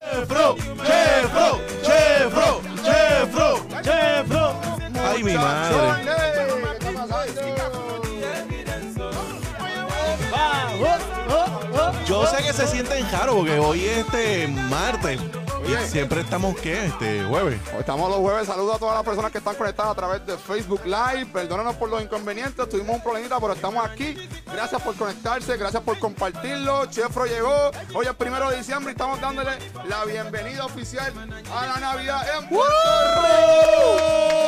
Chefro, Chefro, Chefro, Chefro, Chefro. Ay, mi madre. Yo sé que se sienten raro porque hoy es este martes. Y siempre estamos, ¿qué? Este jueves. Hoy estamos los jueves. Saludos a todas las personas que están conectadas a través de Facebook Live. Perdónanos por los inconvenientes. Tuvimos un problemita, pero estamos aquí. Gracias por conectarse. Gracias por compartirlo. Chefro llegó. Hoy es primero de diciembre y estamos dándole la bienvenida oficial a la Navidad en Puerto Rico.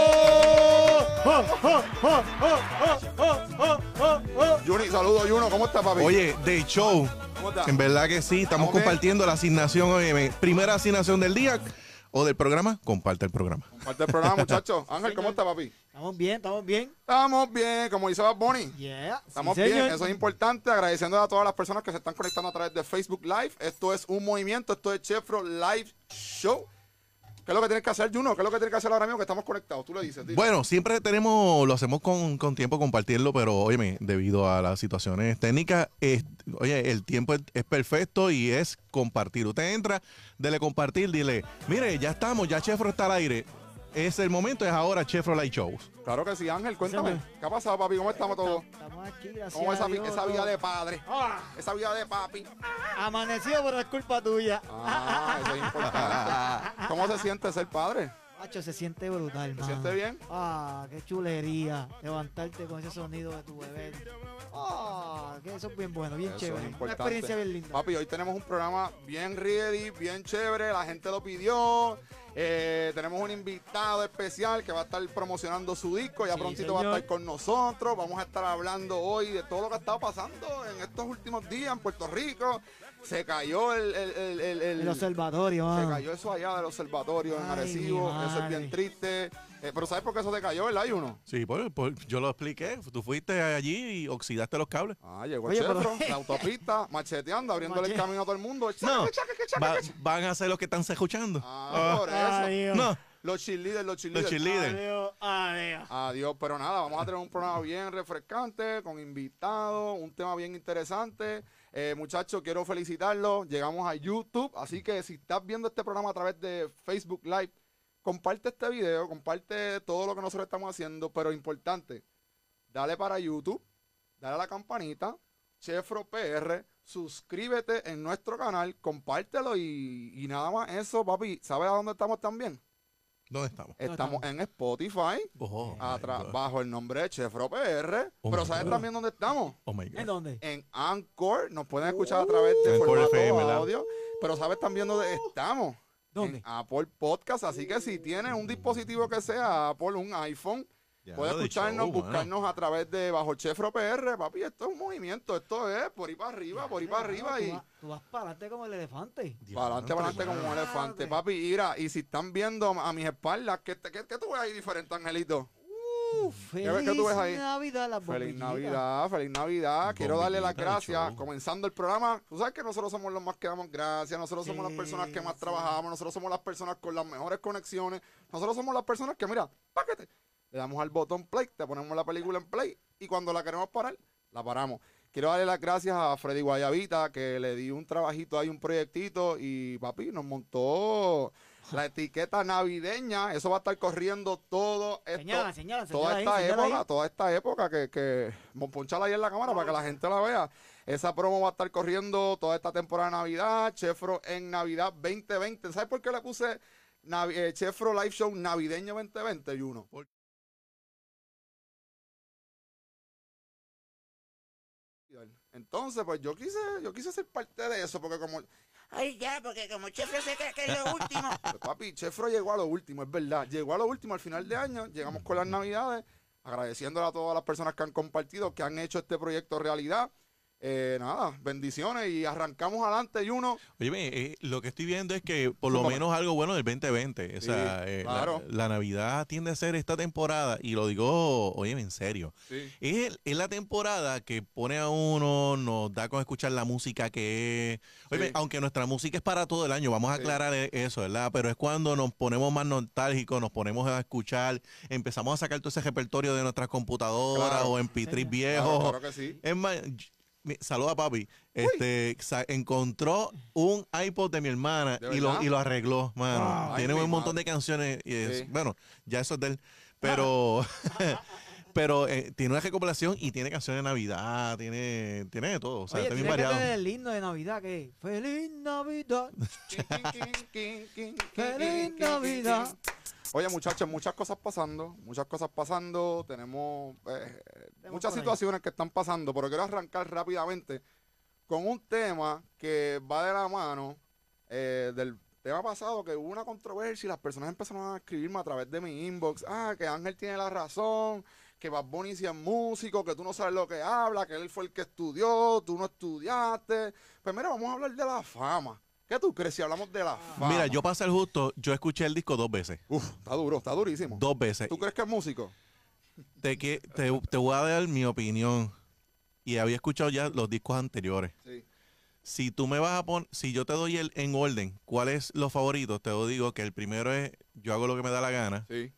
Juni, saludos, Juno. ¿Cómo estás, papi? Oye, de show. En verdad que sí, estamos compartiendo la asignación, oye, primera asignación del día o del programa, comparte el programa. Parte del programa, muchachos. Ángel, ¿cómo estás, papi? Estamos bien, estamos bien. Estamos bien, como dice Bad Bunny. Yeah. Estamos sí, bien, señor. eso es importante. Agradeciendo a todas las personas que se están conectando a través de Facebook Live. Esto es un movimiento, esto es Chefro Live Show. ¿Qué es lo que tienes que hacer, Juno? ¿Qué es lo que tienes que hacer ahora mismo que estamos conectados? Tú le dices. dile. Bueno, siempre tenemos, lo hacemos con, con tiempo compartirlo, pero óyeme, debido a las situaciones técnicas, es- oye, el tiempo es, es perfecto y es compartir. Usted entra, dele compartir, dile, mire, ya estamos, ya Chefro está al aire. Es el momento, es ahora Chefro Light Shows. Claro que sí, Ángel, cuéntame. ¿Qué ha pasado, papi? ¿Cómo estamos todos? Estamos aquí, gracias ¿Cómo es esa, a Dios, esa vida de padre? Ah, Esa vida de papi. amanecido, pero es culpa tuya. Ah, eso es importante. ¿Cómo se siente ser padre? Macho, se siente brutal, ¿Se siente bien? Ah, qué chulería. Levantarte con ese sonido de tu bebé. Ah, que eso es bien bueno, bien Eso es chévere. Una experiencia bien linda. Papi, hoy tenemos un programa bien ready, bien chévere. La gente lo pidió. Eh, tenemos un invitado especial que va a estar promocionando su disco. Ya Sí, prontito va a estar con nosotros. Vamos a estar hablando hoy de todo lo que ha estado pasando en estos últimos días en Puerto Rico. Se cayó el. el, el, el- el- observatorio, se cayó eso allá del observatorio en Arecibo. Eso es bien triste. Eh, pero ¿sabes por qué eso te cayó, verdad? Hay uno. Sí, pues, yo lo expliqué. Tú fuiste allí y oxidaste los cables. Ah, llegó Oye, el pero- Chefro, la autopista, macheteando, abriéndole el camino a todo el mundo. No, Chaca, chaca, chaca, Va- chaca. van a ser los que están escuchando. Ah, por eso. Ay, Dios. no, Los cheerleaders, los cheerleaders. cheerleaders. Adiós, adiós. Adiós, pero nada, vamos a tener un programa bien refrescante, con invitados, un tema bien interesante. Eh, muchachos, quiero felicitarlos. Llegamos a YouTube, así que si estás viendo este programa a través de Facebook Live, comparte este video, comparte todo lo que nosotros estamos haciendo, pero importante, dale para YouTube, dale a la campanita, Chefro PR, suscríbete en nuestro canal, compártelo y, y nada más eso, papi. ¿Sabes a dónde estamos también? ¿Dónde estamos? Estamos en Spotify, Oh, bajo el nombre de Chefro PR. Oh pero ¿sabes God. también dónde estamos? Oh my God. ¿En dónde? En Anchor. Nos pueden escuchar a través de Anchor formato FM. Pero ¿sabes también dónde estamos? ¿Dónde? En Apple Podcast. Así que si tienes un dispositivo que sea Apple, un iPhone, Ya, puedes escucharnos, show, mano. buscarnos a través de Bajo Chefro PR. Papi, esto es un movimiento. Esto es por ahí para arriba, por ahí para arriba. Tú Y vas- Tú vas para adelante como el elefante. para adelante, para adelante como un elefante. Papi, mira, y si están viendo a mis espaldas, ¿qué, qué, qué tú ves ahí diferente, Angelito? Feliz qué tú ves ahí? Navidad, las Feliz. Navidad, feliz Navidad. Quiero darle las gracias. Comenzando el programa, tú sabes que nosotros somos los más que damos gracias, nosotros somos las personas que más sí. trabajamos, nosotros somos las personas con las mejores conexiones, nosotros somos las personas que, mira, paquete, le damos al botón play, te ponemos la película en play y cuando la queremos parar, la paramos. Quiero darle las gracias a Freddy Guayavita, que le di un trabajito ahí, un proyectito, y papi, nos montó la etiqueta navideña. Eso va a estar corriendo todo esto Señala, señala, toda señala esta época, ahí. toda esta época que, que ponchala ahí en la cámara para que la gente la vea. Esa promo va a estar corriendo toda esta temporada de Navidad, Chefro en Navidad 2020. ¿Sabes por qué le puse Navi- eh, Chefro Live Show Navideño 2020, Juno? Entonces, pues yo quise, yo quise ser parte de eso, porque como Ay, ya, porque como Chefro se cree que es lo último. Pues, papi, Chefro llegó a lo último, es verdad. Llegó a lo último al final de año. Llegamos con las navidades. Agradeciéndole a todas las personas que han compartido, que han hecho este proyecto realidad. Eh, nada, bendiciones y arrancamos adelante y uno. Oye, eh, lo que estoy viendo es que por lo menos algo bueno del 2020. O Sí, sea, eh, la- claro. la, Navidad tiende a ser esta temporada, y lo digo, oye, en serio. Sí. Es, es la temporada que pone a uno, nos da con escuchar la música que es. Oye, Sí. aunque nuestra música es para todo el año, vamos a aclarar e- eso, ¿verdad? Pero es cuando nos ponemos más nostálgicos, nos ponemos a escuchar, empezamos a sacar todo ese repertorio de nuestras computadoras Claro. o en pitris viejos. Claro, claro que sí. Es más, saluda a papi, este, encontró un iPod de mi hermana ¿De y lo, y lo arregló, mano. Tiene un montón madre. de canciones y es- Sí. bueno, ya eso es de él, pero pero eh, tiene una recopilación y tiene canciones de Navidad, tiene tiene de todo, o sea, Oye, está bien que variado. tener el himno de Navidad que Feliz Navidad. Feliz Navidad. Oye, muchachos, muchas cosas pasando, muchas cosas pasando, tenemos eh, muchas situaciones que están pasando, pero quiero arrancar rápidamente con un tema que va de la mano eh, del tema pasado, que hubo una controversia y las personas empezaron a escribirme a través de mi inbox, ah, que Ángel tiene la razón, que Bad Bunny sí es músico, que tú no sabes lo que habla, que él fue el que estudió, tú no estudiaste. Pues mira, vamos a hablar de la fama. ¿Qué tú crees si hablamos de la fama? Mira, yo para ser justo, yo escuché el disco dos veces, Uf, está duro, está durísimo. dos veces. ¿Tú crees que es músico? Te, que- te, te voy a dar mi opinión y había escuchado ya los discos anteriores. Sí. Si tú me vas a poner, si yo te doy el en orden, ¿cuál es los favoritos? Te digo que el primero es Yo hago lo que me da la gana Sí,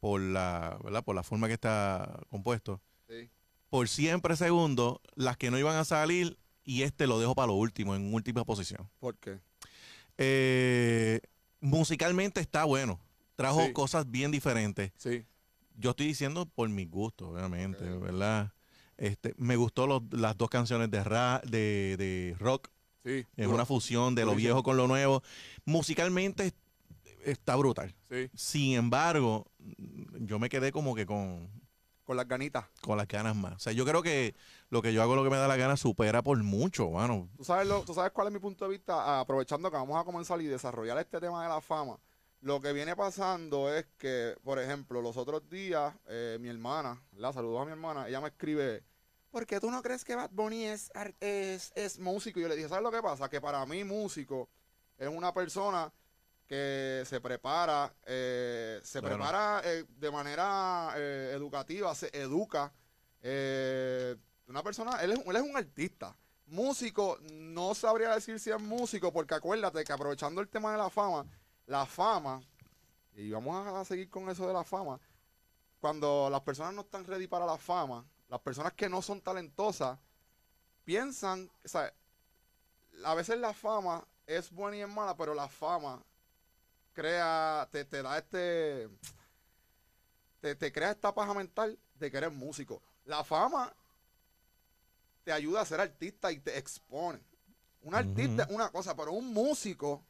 por la, ¿verdad? Por la forma que está compuesto. sí. Por siempre segundo, las que no iban a salir y este lo dejo para lo último, en última posición. ¿Por qué? Eh, musicalmente está bueno. Trajo Sí. cosas bien diferentes. Sí. Yo estoy diciendo por mi gusto, obviamente. ¿verdad? Este, me gustó los- las dos canciones de, ra- de, de rock. Sí. Es una fusión de lo viejo con lo nuevo. Musicalmente es- está brutal. Sí. Sin embargo, yo me quedé como que con, Con las ganitas. con las ganas más. O sea, yo creo que lo que yo hago, lo que me da la gana, supera por mucho, mano. ¿Tú sabes, lo, ¿Tú sabes cuál es mi punto de vista? Aprovechando que vamos a comenzar y desarrollar este tema de la fama. Lo que viene pasando es que, por ejemplo, los otros días, eh, mi hermana, la saludos a mi hermana, ella me escribe, ¿por qué tú no crees que Bad Bunny es, es, es músico? Y yo le dije, ¿sabes lo que pasa? Que para mí músico es una persona que se prepara, eh, se Claro. prepara eh, de manera eh, educativa, se educa. Una persona, él es, él es un artista. Músico, no sabría decir si es músico, porque acuérdate que aprovechando el tema de la fama, la fama, y vamos a seguir con eso de la fama, cuando las personas no están ready para la fama, las personas que no son talentosas, piensan, o sea, a veces la fama es buena y es mala, pero la fama crea, te, te da este, te, te crea esta paja mental de que eres músico. La fama te ayuda a ser artista y te expone. Un artista es una cosa, pero un músico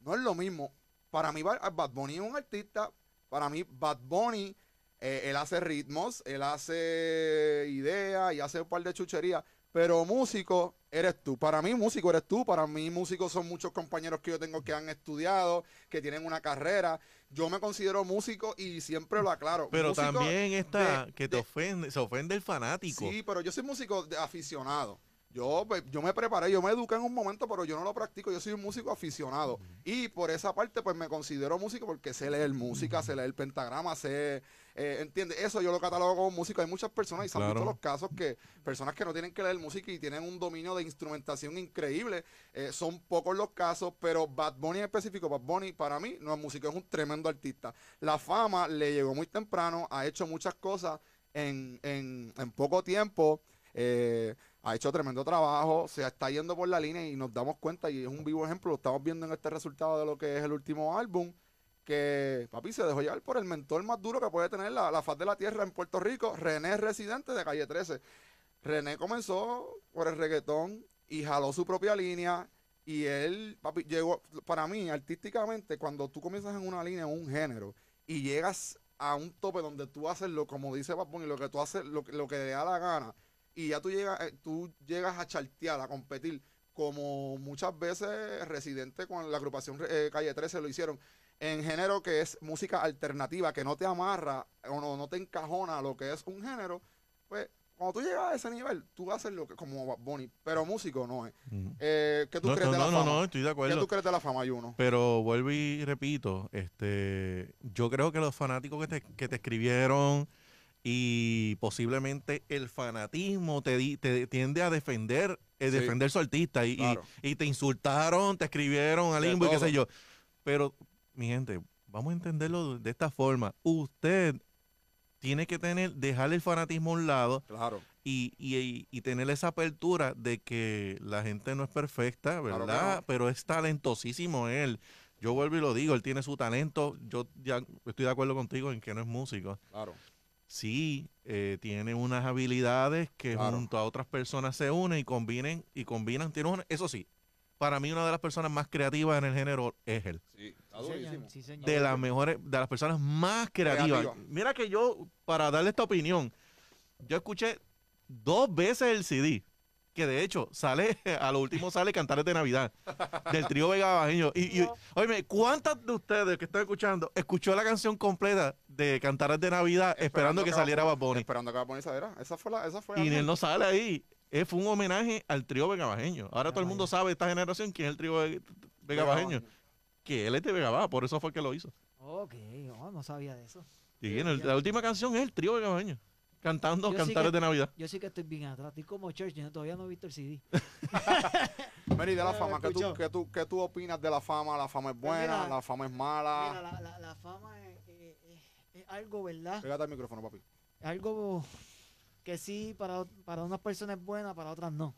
no es lo mismo. Para mí, Ba- Bad Bunny es un artista. Para mí, Bad Bunny, eh, él hace ritmos, él hace ideas y hace un par de chucherías. Pero músico eres tú. Para mí, músico eres tú. Para mí, músicos son muchos compañeros que yo tengo que han estudiado, que tienen una carrera. Yo me considero músico y siempre lo aclaro. Pero Músico también está de- que te de- ofende, se ofende el fanático. Sí, pero yo soy músico de aficionado. Yo, pues, yo me preparé, yo me eduqué en un momento, pero yo no lo practico. Yo soy un músico aficionado. Y por esa parte, pues me considero músico porque sé leer música, sé leer pentagrama, sé. Eh, ¿Entiendes? Eso yo lo catalogo como músico. Hay muchas personas y se han Claro. visto los casos que personas que no tienen que leer música y tienen un dominio de instrumentación increíble. eh, son pocos los casos, pero Bad Bunny en específico, Bad Bunny para mí no es músico, es un tremendo artista. La fama le llegó muy temprano, ha hecho muchas cosas en, en, en poco tiempo. eh, ha hecho tremendo trabajo, se está yendo por la línea y nos damos cuenta, y es un vivo ejemplo, lo estamos viendo en este resultado de lo que es el último álbum, que papi se dejó llevar por el mentor más duro que puede tener la, faz de la tierra en Puerto Rico, René Residente de Calle 13. René comenzó por el reggaetón y jaló su propia línea y él, papi, llegó, para mí, artísticamente, cuando tú comienzas en una línea, en un género, y llegas a un tope donde tú haces lo, como dice Bad Bunny, lo que tú haces, lo, que- te da la gana, y ya tú llegas, eh, tú llegas a chartear, a competir, como muchas veces Residente con la agrupación eh, Calle 13 lo hicieron, en género que es música alternativa, que no te amarra o no, no te encajona a lo que es un género, pues cuando tú llegas a ese nivel, tú haces lo que como Bunny, pero músico no es. Mm. Eh, ¿Qué tú No, crees no, de no, la no, fama? no, estoy de ¿Qué acuerdo. tú crees de la fama, Juno? Pero vuelvo y repito, este, yo creo que los fanáticos que te, que te escribieron y posiblemente el fanatismo te, di- te tiende a defender, eh, Sí. defender su artista y, y- Claro. y te insultaron, te escribieron al limbo y qué sé yo. Pero, mi gente, vamos a entenderlo de esta forma. Usted tiene que tener, dejar el fanatismo a un lado Claro. y, y- y tener esa apertura de que la gente no es perfecta, Claro ¿verdad? no. Pero es talentosísimo él. Yo vuelvo y lo digo, él tiene su talento. Yo ya estoy de acuerdo contigo en que no es músico. Claro. Sí, eh, tiene unas habilidades que Claro. junto a otras personas se unen y combinen y combinan. Tiene una- eso sí, para mí una de las personas más creativas en el género es él. Sí, está Sí, señor, durísimo. sí, señor. De las mejores, de las personas más creativas. Creativa. Mira que yo, para darle esta opinión, yo escuché dos veces el CD. Que de hecho sale, a lo último sale Cantares de Navidad, del trío Vega Bajeño. Y, y oye, ¿cuántas de ustedes que están escuchando escuchó la canción completa de Cantares de Navidad esperando, que saliera Bad Bunny? Esperando que Bad Bunny saliera. Esa fue la, esa fue Y la- él no sale ahí. Eh, fue un homenaje al trío Vega Bajeño. Ahora todo el mundo sabe, esta generación, quién es el trío Ve- Vega Bajeño. Que él es de Vega Baja, por eso fue que lo hizo. Ok, oh, no sabía de eso. Y en el- la última canción es el trío Vega Bajeño. Cantando Yo sí Cantares que- de Navidad. Yo sí que estoy bien atrás, estoy como Church, yo todavía no he visto el CD. Mary, de la Ah, fama, ¿qué tú, qué, tú, ¿qué tú opinas de la fama? ¿La fama es Pues buena? mira, ¿La fama es mala? Mira, la, la- la fama es, es- es- es algo, ¿verdad? Pégate al micrófono, papi. Es algo que sí, para, para unas personas es buena, para otras no.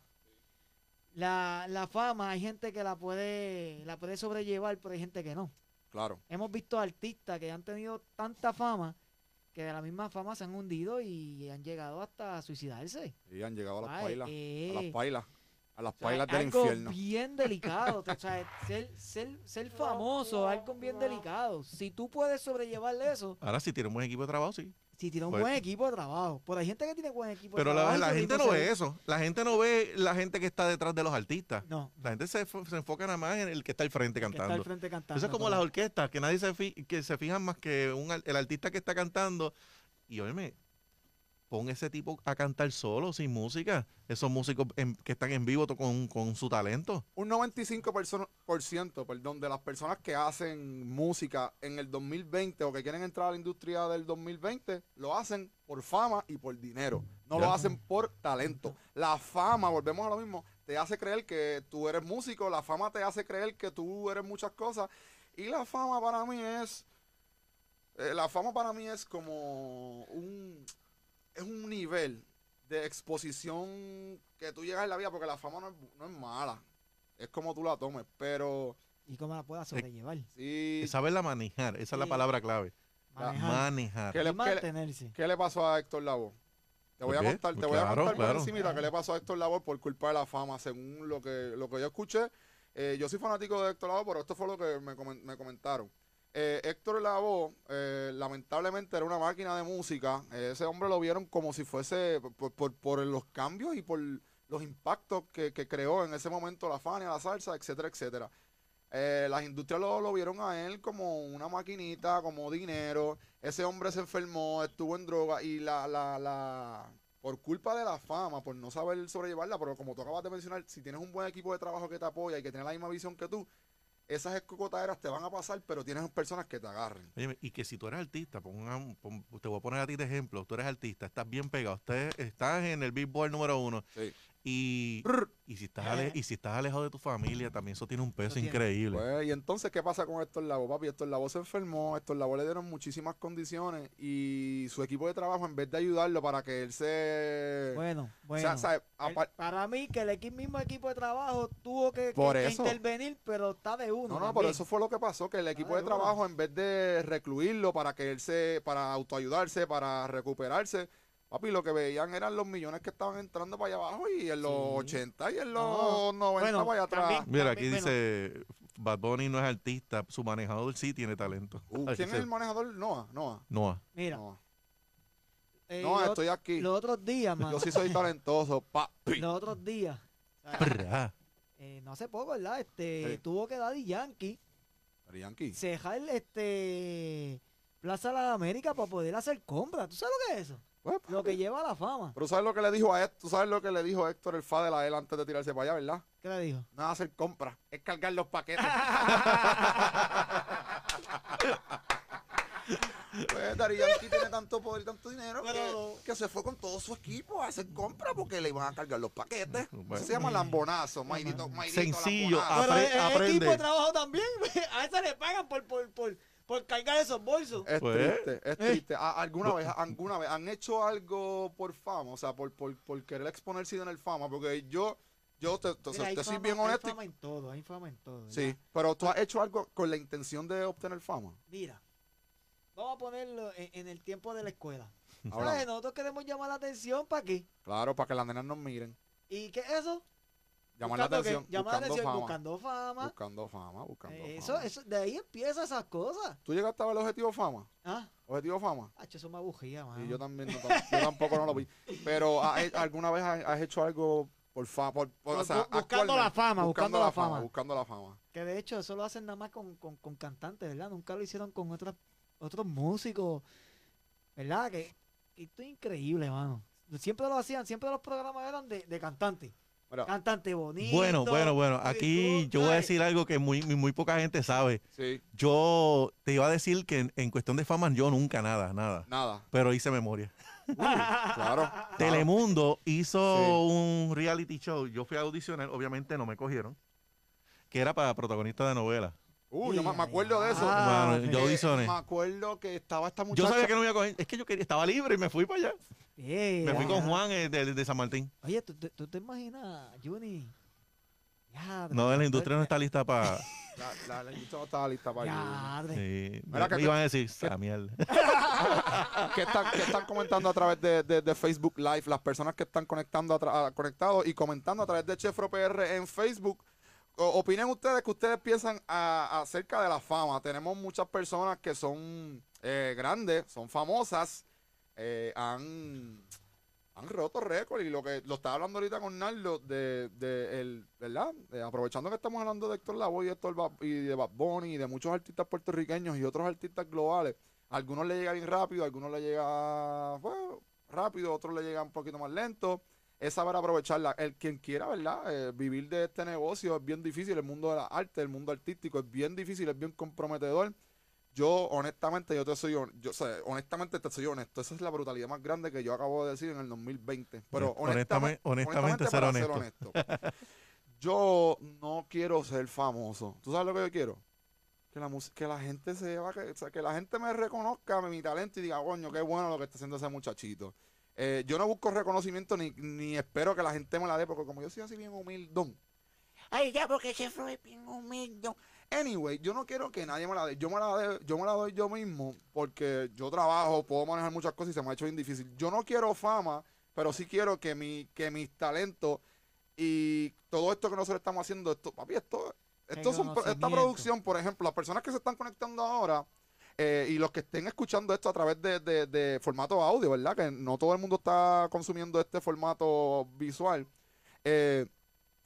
La, la fama, hay gente que la puede, la puede sobrellevar, pero hay gente que no. Claro. Hemos visto artistas que han tenido tanta fama que de la misma fama se han hundido y han llegado hasta suicidarse. Y han llegado a las Ay, pailas. eh, A las pailas. A las o sea, pailas es del algo infierno. bien delicado. o sea, ser, ser, ser famoso algo bien delicado. Si tú puedes sobrellevar eso, Ahora si tiene un buen equipo de trabajo, sí. Si tienes un Pues- buen equipo de trabajo. Pero hay gente que tiene buen equipo de Pero trabajo. la, y la gente no ve eso. La gente no ve la gente que está detrás de los artistas. No, La gente se, se enfoca nada más en el que está al frente que está al cantando. frente cantando. Eso es como pero- las orquestas, que nadie se, fi- que se fijan más que un, el artista que está cantando. Y óyeme, pon ese tipo a cantar solo, sin música. Esos músicos en- que están en vivo con, con su talento. Un 95% perso- por ciento, perdón, de las personas que hacen música en el 2020 o que quieren entrar a la industria del 2020, lo hacen por fama y por dinero. No Ya. lo hacen por talento. La fama, volvemos a lo mismo, te hace creer que tú eres músico, la fama te hace creer que tú eres muchas cosas. Y la fama para mí es... eh, la fama para mí es como un... Es un nivel de exposición que tú llegas en la vida, porque la fama no es, no es mala. Es como tú la tomes, pero ¿Y cómo la puedas sobrellevar? sí. Saberla manejar, esa es la palabra clave. Manejar. Manejar. ¿Qué le, qué, le, mantenerse. qué le pasó a Héctor Lavoe? Te voy a contar, te pues voy a claro, contar por claro. encimita qué le pasó a Héctor Lavoe por culpa de la fama, según lo que, lo que yo escuché. Eh, yo soy fanático de Héctor Lavoe, pero esto fue lo que me, me comentaron. Eh, Héctor Lavoe, eh, lamentablemente, era una máquina de música. Eh, ese hombre lo vieron como si fuese por, por- por los cambios y por los impactos que, creó en ese momento la Fania, la salsa, etcétera, etcétera. Eh, las industrias lo, lo vieron a él como una maquinita, como dinero. Ese hombre se enfermó, estuvo en droga y la, la, la, por culpa de la fama, por no saber sobrellevarla, pero como tú acabas de mencionar, si tienes un buen equipo de trabajo que te apoya y que tiene la misma visión que tú, esas escocotaderas te van a pasar, pero tienes personas que te agarren. Y que si tú eres artista, pongan- pon- te voy a poner a ti de ejemplo, tú eres artista, estás bien pegado, usted, estás en el Billboard número uno Sí. Y, y, si estás ale- y si estás alejado de tu familia, también eso tiene un peso tiene. increíble. Pues, y entonces, ¿qué pasa con Héctor Lavoe? Papi, Héctor Lavoe se enfermó, Héctor Lavoe le dieron muchísimas condiciones y su equipo de trabajo, en vez de ayudarlo para que él se... Bueno, o bueno. sea, ¿sabe? El- Apar- para mí que el equi- mismo equipo de trabajo tuvo que, Por que eso. intervenir, pero está de uno. No, no, por eso fue lo que pasó, que el equipo de bueno. trabajo, en vez de recluirlo para que él se, para autoayudarse, para recuperarse, papi, lo que veían eran los millones que estaban entrando para allá abajo y en los Sí. 80 y en los No, 90 bueno, para allá atrás. también- Mira, aquí bueno. dice, Bad Bunny no es artista, su manejador sí tiene talento. Uh, ¿Quién es el manejador? Noah, Noah. Noah. Mira, Noah. eh, estoy aquí. los otros días, mano. Yo sí soy talentoso, papi. los otros días. eh, no hace poco, ¿verdad? Este, Sí. tuvo que Daddy Yankee Yankee. cejar este Plaza de las Américas para poder hacer compras. ¿Tú sabes lo que es eso? Pues, Lo que lleva a la fama. Pero ¿sabes lo que le dijo a Héctor? ¿Tú sabes lo que le dijo Héctor el Fadel a él antes de tirarse para allá, verdad? ¿Qué le dijo? Nada hacer compras, es cargar los paquetes. pues Dari Yankee tiene tanto poder y tanto dinero Pero- que, que se fue con todo su equipo a hacer compras porque le iban a cargar los paquetes. Bueno. Eso se llama lambonazo, Maidito, Maidito Sencillo, lambonazo. Apre- Pero el, el aprende. equipo de trabajo también. A ese le pagan por, por, por, por cargar esos bolsos. Es Pues. triste, es Eh. triste. ¿A- ¿Alguna vez, alguna vez han hecho algo por fama? O sea, por, por, por querer exponerse en el fama. Porque yo, yo te, te- Mira, hay te soy fama- bien Hay honesto. y- fama en todo, hay fama en todo. Sí, pero tú has hecho algo con la intención de obtener fama. Mira, vamos a ponerlo en, en el tiempo de la escuela. Ahora, ¿Sabes? Nosotros queremos llamar la atención para qué. claro, para que las nenas nos miren. ¿Y qué es eso? Llamar la Buscando atención. Llamar buscando atención, fama. buscando fama. Buscando fama, buscando Eh, Eso, fama. eso, de ahí empiezan esas cosas. ¿Tú llegaste a ver el objetivo fama? Ah, ¿Objetivo fama? hacho, eso me abujía, mano. Y yo también, no, yo tampoco no lo vi. Pero ¿has he- ¿alguna vez has, has hecho algo por fama? Por, por- o sea, bu- buscando la fama, buscando la fama. Buscando la fama. Que de hecho eso lo hacen nada más con, con, con cantantes, ¿verdad? Nunca lo hicieron con otras, otros músicos, ¿verdad? Que, que esto es increíble, mano. Siempre lo hacían, siempre los programas eran de, de cantantes. Mira, Cantante bonito. Bueno, bueno, bueno. Aquí yo voy a decir algo que muy, muy, poca gente sabe. sí, Yo te iba a decir que en, en cuestión de fama, yo nunca nada, nada. nada. Pero hice memoria. Uy, claro. claro. Telemundo hizo Sí. un reality show. Yo fui a audicionar, obviamente no me cogieron. Que era para protagonista de novela. Uy, yo me, me acuerdo de eso. Ah, yo Eh, audicioné. Me acuerdo que estaba esta Yo muchacha. sabía que no me iba a coger. Es que yo quería, estaba libre y me fui para allá. Me fui con. Juan eh, de, de San Martín. Oye, ¿tú, tú, tú te imaginas, Juni? Ya, No, la industria no está lista para. La, la, la industria no estaba lista para Ya. Sí, Mira que iban a decir, esa mierda. ¿Qué están, qué están comentando a través de, de- de Facebook Live? Las personas que están conectando a conectados y comentando a través de Chefro PR en Facebook. O- opinen ustedes que ustedes piensan a- acerca de la fama. Tenemos muchas personas que son eh, grandes, son famosas, eh, han, han roto récord y lo que lo estaba hablando ahorita con Nardo de, de el, ¿verdad? Eh, aprovechando que estamos hablando de Héctor Lavoe y, Héctor Ba- y de Bad Bunny y de muchos artistas puertorriqueños y otros artistas globales. Algunos le llega bien rápido, algunos le llega bueno, rápido, a otros le llega un poquito más lento. Es saber aprovecharla. El quien quiera, ¿verdad? Eh, vivir de este negocio es bien difícil. El mundo de la arte, el mundo artístico es bien difícil, es bien comprometedor. Yo, honestamente, yo te soy, yo, o sea, honestamente te soy honesto. Esa es la brutalidad más grande que yo acabo de decir en el 2020. Pero Honestamente- honestamente, honestamente ser para ser honesto. honesto. Yo no quiero ser famoso. ¿Tú sabes lo que yo quiero? Que la, que la gente se va, que, o sea, que la gente me reconozca mi talento y diga, coño, qué bueno lo que está haciendo ese muchachito. Eh, yo no busco reconocimiento ni, ni espero que la gente me la dé, porque como yo soy así bien humildón. Ay, ya, porque ese fue bien humilde. Anyway, yo no quiero que nadie me la dé. Yo me la, dé- yo me la doy yo mismo porque yo trabajo, puedo manejar muchas cosas y se me ha hecho bien difícil. Yo no quiero fama, pero sí quiero que, mi, que mis talentos y todo esto que nosotros estamos haciendo, esto, papi, esto, esto son, esta Reconocimiento. producción, por ejemplo, las personas que se están conectando ahora eh, y los que estén escuchando esto a través de, de- de formato audio, ¿verdad? Que no todo el mundo está consumiendo este formato visual. Eh,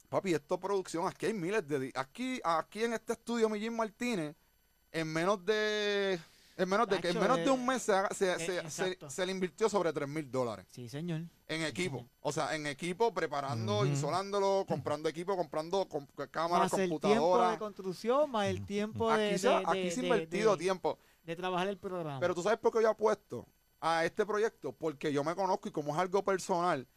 papi, esto es producción, aquí hay miles de... Aquí, aquí en este estudio, Millín Martínez, en menos de... En menos de, que en menos de eh, un mes se, haga- se, eh, se- se- se le invirtió sobre 3 mil dólares Sí, señor. en equipo. O sea, en equipo, preparando, Ujú. insolándolo, comprando equipo, comprando com- cámaras, Más el tiempo computadoras. de construcción, más el tiempo de, Aquí se, de- ha- aquí de- se ha invertido de- tiempo. de trabajar el programa. Pero tú sabes por qué yo apuesto a este proyecto, porque yo me conozco y como es algo personal,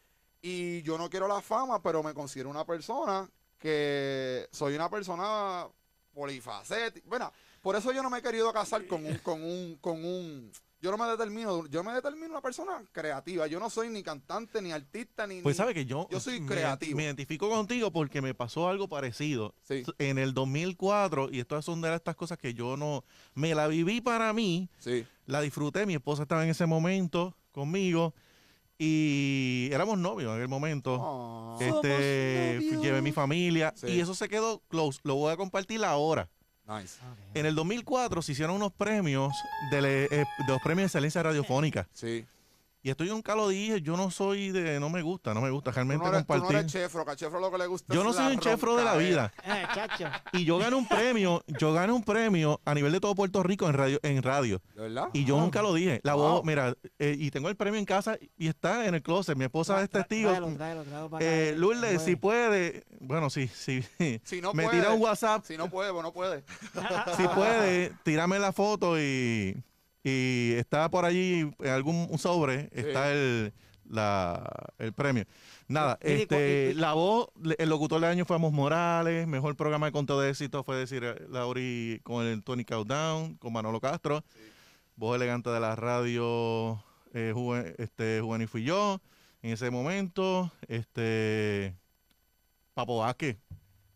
y yo no quiero la fama, pero me considero una persona que soy una persona polifacética. Bueno, por eso yo no me he querido casar con un, con un, con un, yo no me determino, yo me determino una persona creativa. Yo no soy ni cantante, ni artista, ni. Pues sabe que yo, Yo soy me- creativo. Me, identifico contigo porque me pasó algo parecido. Sí, En el 2004, y estas son de estas cosas que yo no me la viví para mí, sí. la disfruté. Mi esposa estaba en ese momento conmigo y éramos novios en el momento. Ah. Este, llevé mi familia Sí. y eso se quedó close. Lo voy a compartir ahora. Nice. En el 2004 se hicieron unos premios de, le- eh, de los premios de excelencia radiofónica. Sí. Y esto yo nunca lo dije, yo no soy de, no me gusta, no me gusta realmente no, eres, no compartir. eres chefro, que chefro lo que le gusta yo no soy un chefro de la vida. Eh, chacho. Y yo gané un premio, yo gané un premio a nivel de todo Puerto Rico en radio, en radio. ¿De verdad? Y yo Wow. nunca lo dije. La Wow. voz, mira, eh, y tengo el premio en casa y está en el closet. Mi esposa es testigo. tráelo, tráelo, tráelo para Eh, acá. Lourdes, si puede, bueno, sí, sí. Si no me puede, tira un WhatsApp, Si no puede, pues no puede. si puede, tírame la foto y, y está por allí en algún sobre, está el, la, el premio. Nada, este, la voz, el locutor del año fue Amos Morales, mejor programa de conto de éxito fue decir eh, Lauri con el Tony Countdown, con Manolo Castro, voz elegante de la radio, eh, Juven- este, Juvenil fui yo, en ese momento, este, Papo Vázquez,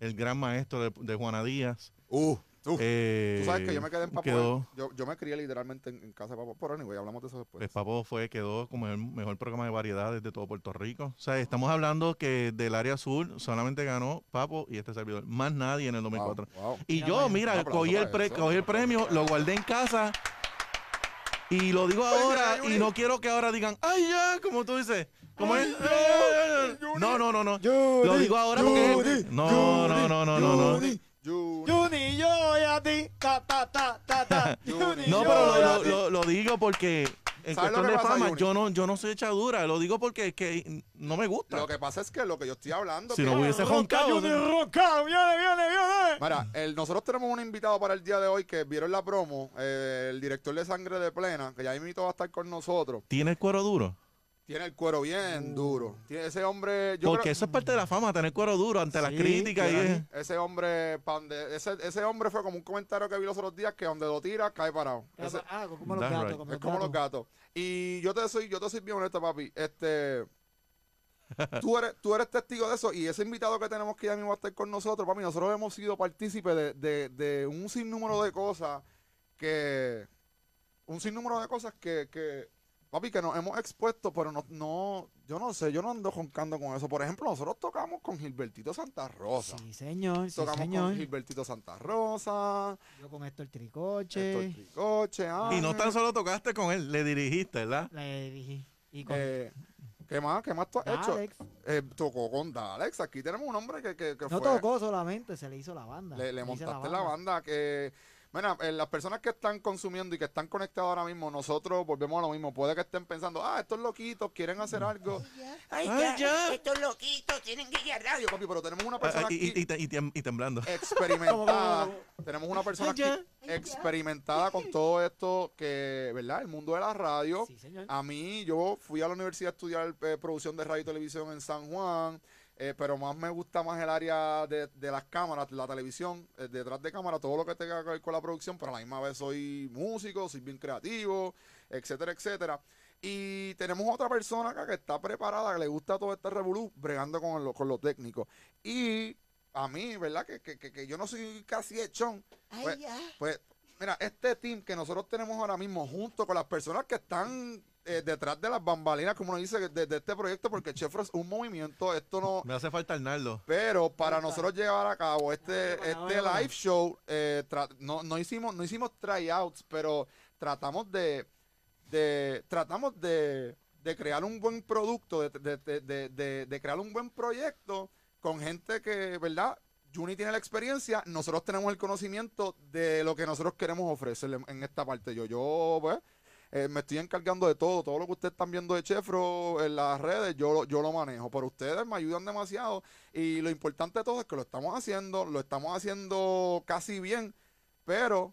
el gran maestro de, de Juana Díaz. Uh, eh, Tú sabes que yo me quedé en Papo. quedó- Yo, yo me crié literalmente en, en casa de Papo. Pero anyway, hablamos de eso después. Pues Papo fue, quedó como el mejor programa de variedades de todo Puerto Rico. O sea, estamos hablando que del área sur solamente ganó Papo y este servidor. Más nadie en el 2004. Wow, wow. Y Mira, yo, mira, cogí el, pre- cogí el premio, lo guardé en casa. Y lo digo ahora, y no quiero que ahora digan, ay, ya, como tú dices. Es. No, no, no, no. Lo digo ahora porque. No, no, no, no, no, no. Voy a ti, ta, ta, ta, ta, ta. Juni, No, yo pero voy lo, a lo- ti. lo- lo digo porque en ¿Sabes lo cuestión que de pasa, fama, Juni? yo no, yo no soy echadura. Lo digo porque es que no me gusta. Lo que pasa es que lo que yo estoy hablando. Si no hubiese roncado. Juni, ¿no? ronca, viene, viene, viene. Mira, el- nosotros tenemos un invitado para el día de hoy que vieron la promo, eh, el director de Sangre de Plena, que ya invitó a estar con nosotros. ¿Tiene el cuero duro? Tiene el cuero bien duro. Tiene ese hombre, yo Porque creo- eso es parte de la fama, tener cuero duro ante las Sí, críticas. y Tiene- es- ese hombre, ese, ese hombre fue como un comentario que vi los otros días que donde lo tira cae parado. Ese- Ah, como los gatos, right. como es los como los gatos. gatos. Y yo te soy, yo te soy bien honesto, papi. Este, tú eres, tú eres testigo de eso. Y ese invitado que tenemos que ya mismo va a estar con nosotros, papi, nosotros hemos sido partícipes de, de, de un sinnúmero de cosas que, un sinnúmero de cosas que, que papi, que nos hemos expuesto, pero no, no, yo no sé, yo no ando joncando con eso. Por ejemplo, nosotros tocamos con Gilbertito Santa Rosa. Sí, señor, sí, Tocamos señor. con Gilbertito Santa Rosa, Yo con Héctor Héctor Tricoche. Tricoche, Y no tan solo tocaste con él, le dirigiste, ¿verdad? Le dije. Y con Eh, ¿Qué más? ¿Qué más tú has hecho? Eh, tocó con Dalex. Aquí tenemos un hombre que, que, que No fue. tocó solamente, se le hizo la banda. le, montaste la banda. que Mira, eh, las personas que están consumiendo y que están conectadas ahora mismo, nosotros volvemos a lo mismo. Puede que estén pensando, ah, estos loquitos quieren hacer algo. Ay, Ay, ya, ya. Estos loquitos tienen que ir a radio. Papi, pero tenemos una Ah, persona ah, aquí y- y te- y tem- y temblando. experimentada. Tenemos una persona Ay, aquí ya. experimentada con todo esto que, ¿verdad? El mundo de la radio. Sí, señor. A mí, yo fui a la universidad a estudiar eh, producción de radio y televisión en San Juan, eh, pero más me gusta más el área de, de las cámaras, la televisión, eh, detrás de cámara, todo lo que tenga que ver con la producción, pero a la misma vez soy músico, soy bien creativo, etcétera, etcétera. Y tenemos otra persona acá que está preparada, que le gusta todo este revolú, bregando con lo, con lo técnico. Y a mí, ¿verdad? Que, que, que, yo no soy casi hechón, Ay, Pues- ya. pues, mira, este team que nosotros tenemos ahora mismo, junto con las personas que están eh, detrás de las bambalinas, como uno dice, de, de este proyecto, porque Chefro es un movimiento, esto no. Me hace falta Arnaldo. Pero para nosotros llevar a cabo este, este live show, eh, tra- no, no hicimos, no hicimos tryouts, pero tratamos de, de tratamos de, de crear un buen producto, de, de- de- de- de- de crear un buen proyecto con gente que, ¿verdad? Juni tiene la experiencia, nosotros tenemos el conocimiento de lo que nosotros queremos ofrecerle en esta parte. Yo, yo, pues, eh, me estoy encargando de todo, todo lo que ustedes están viendo de Chefro en las redes, yo, lo- yo lo manejo, pero ustedes me ayudan demasiado y lo importante de todo es que lo estamos haciendo, lo estamos haciendo casi bien, pero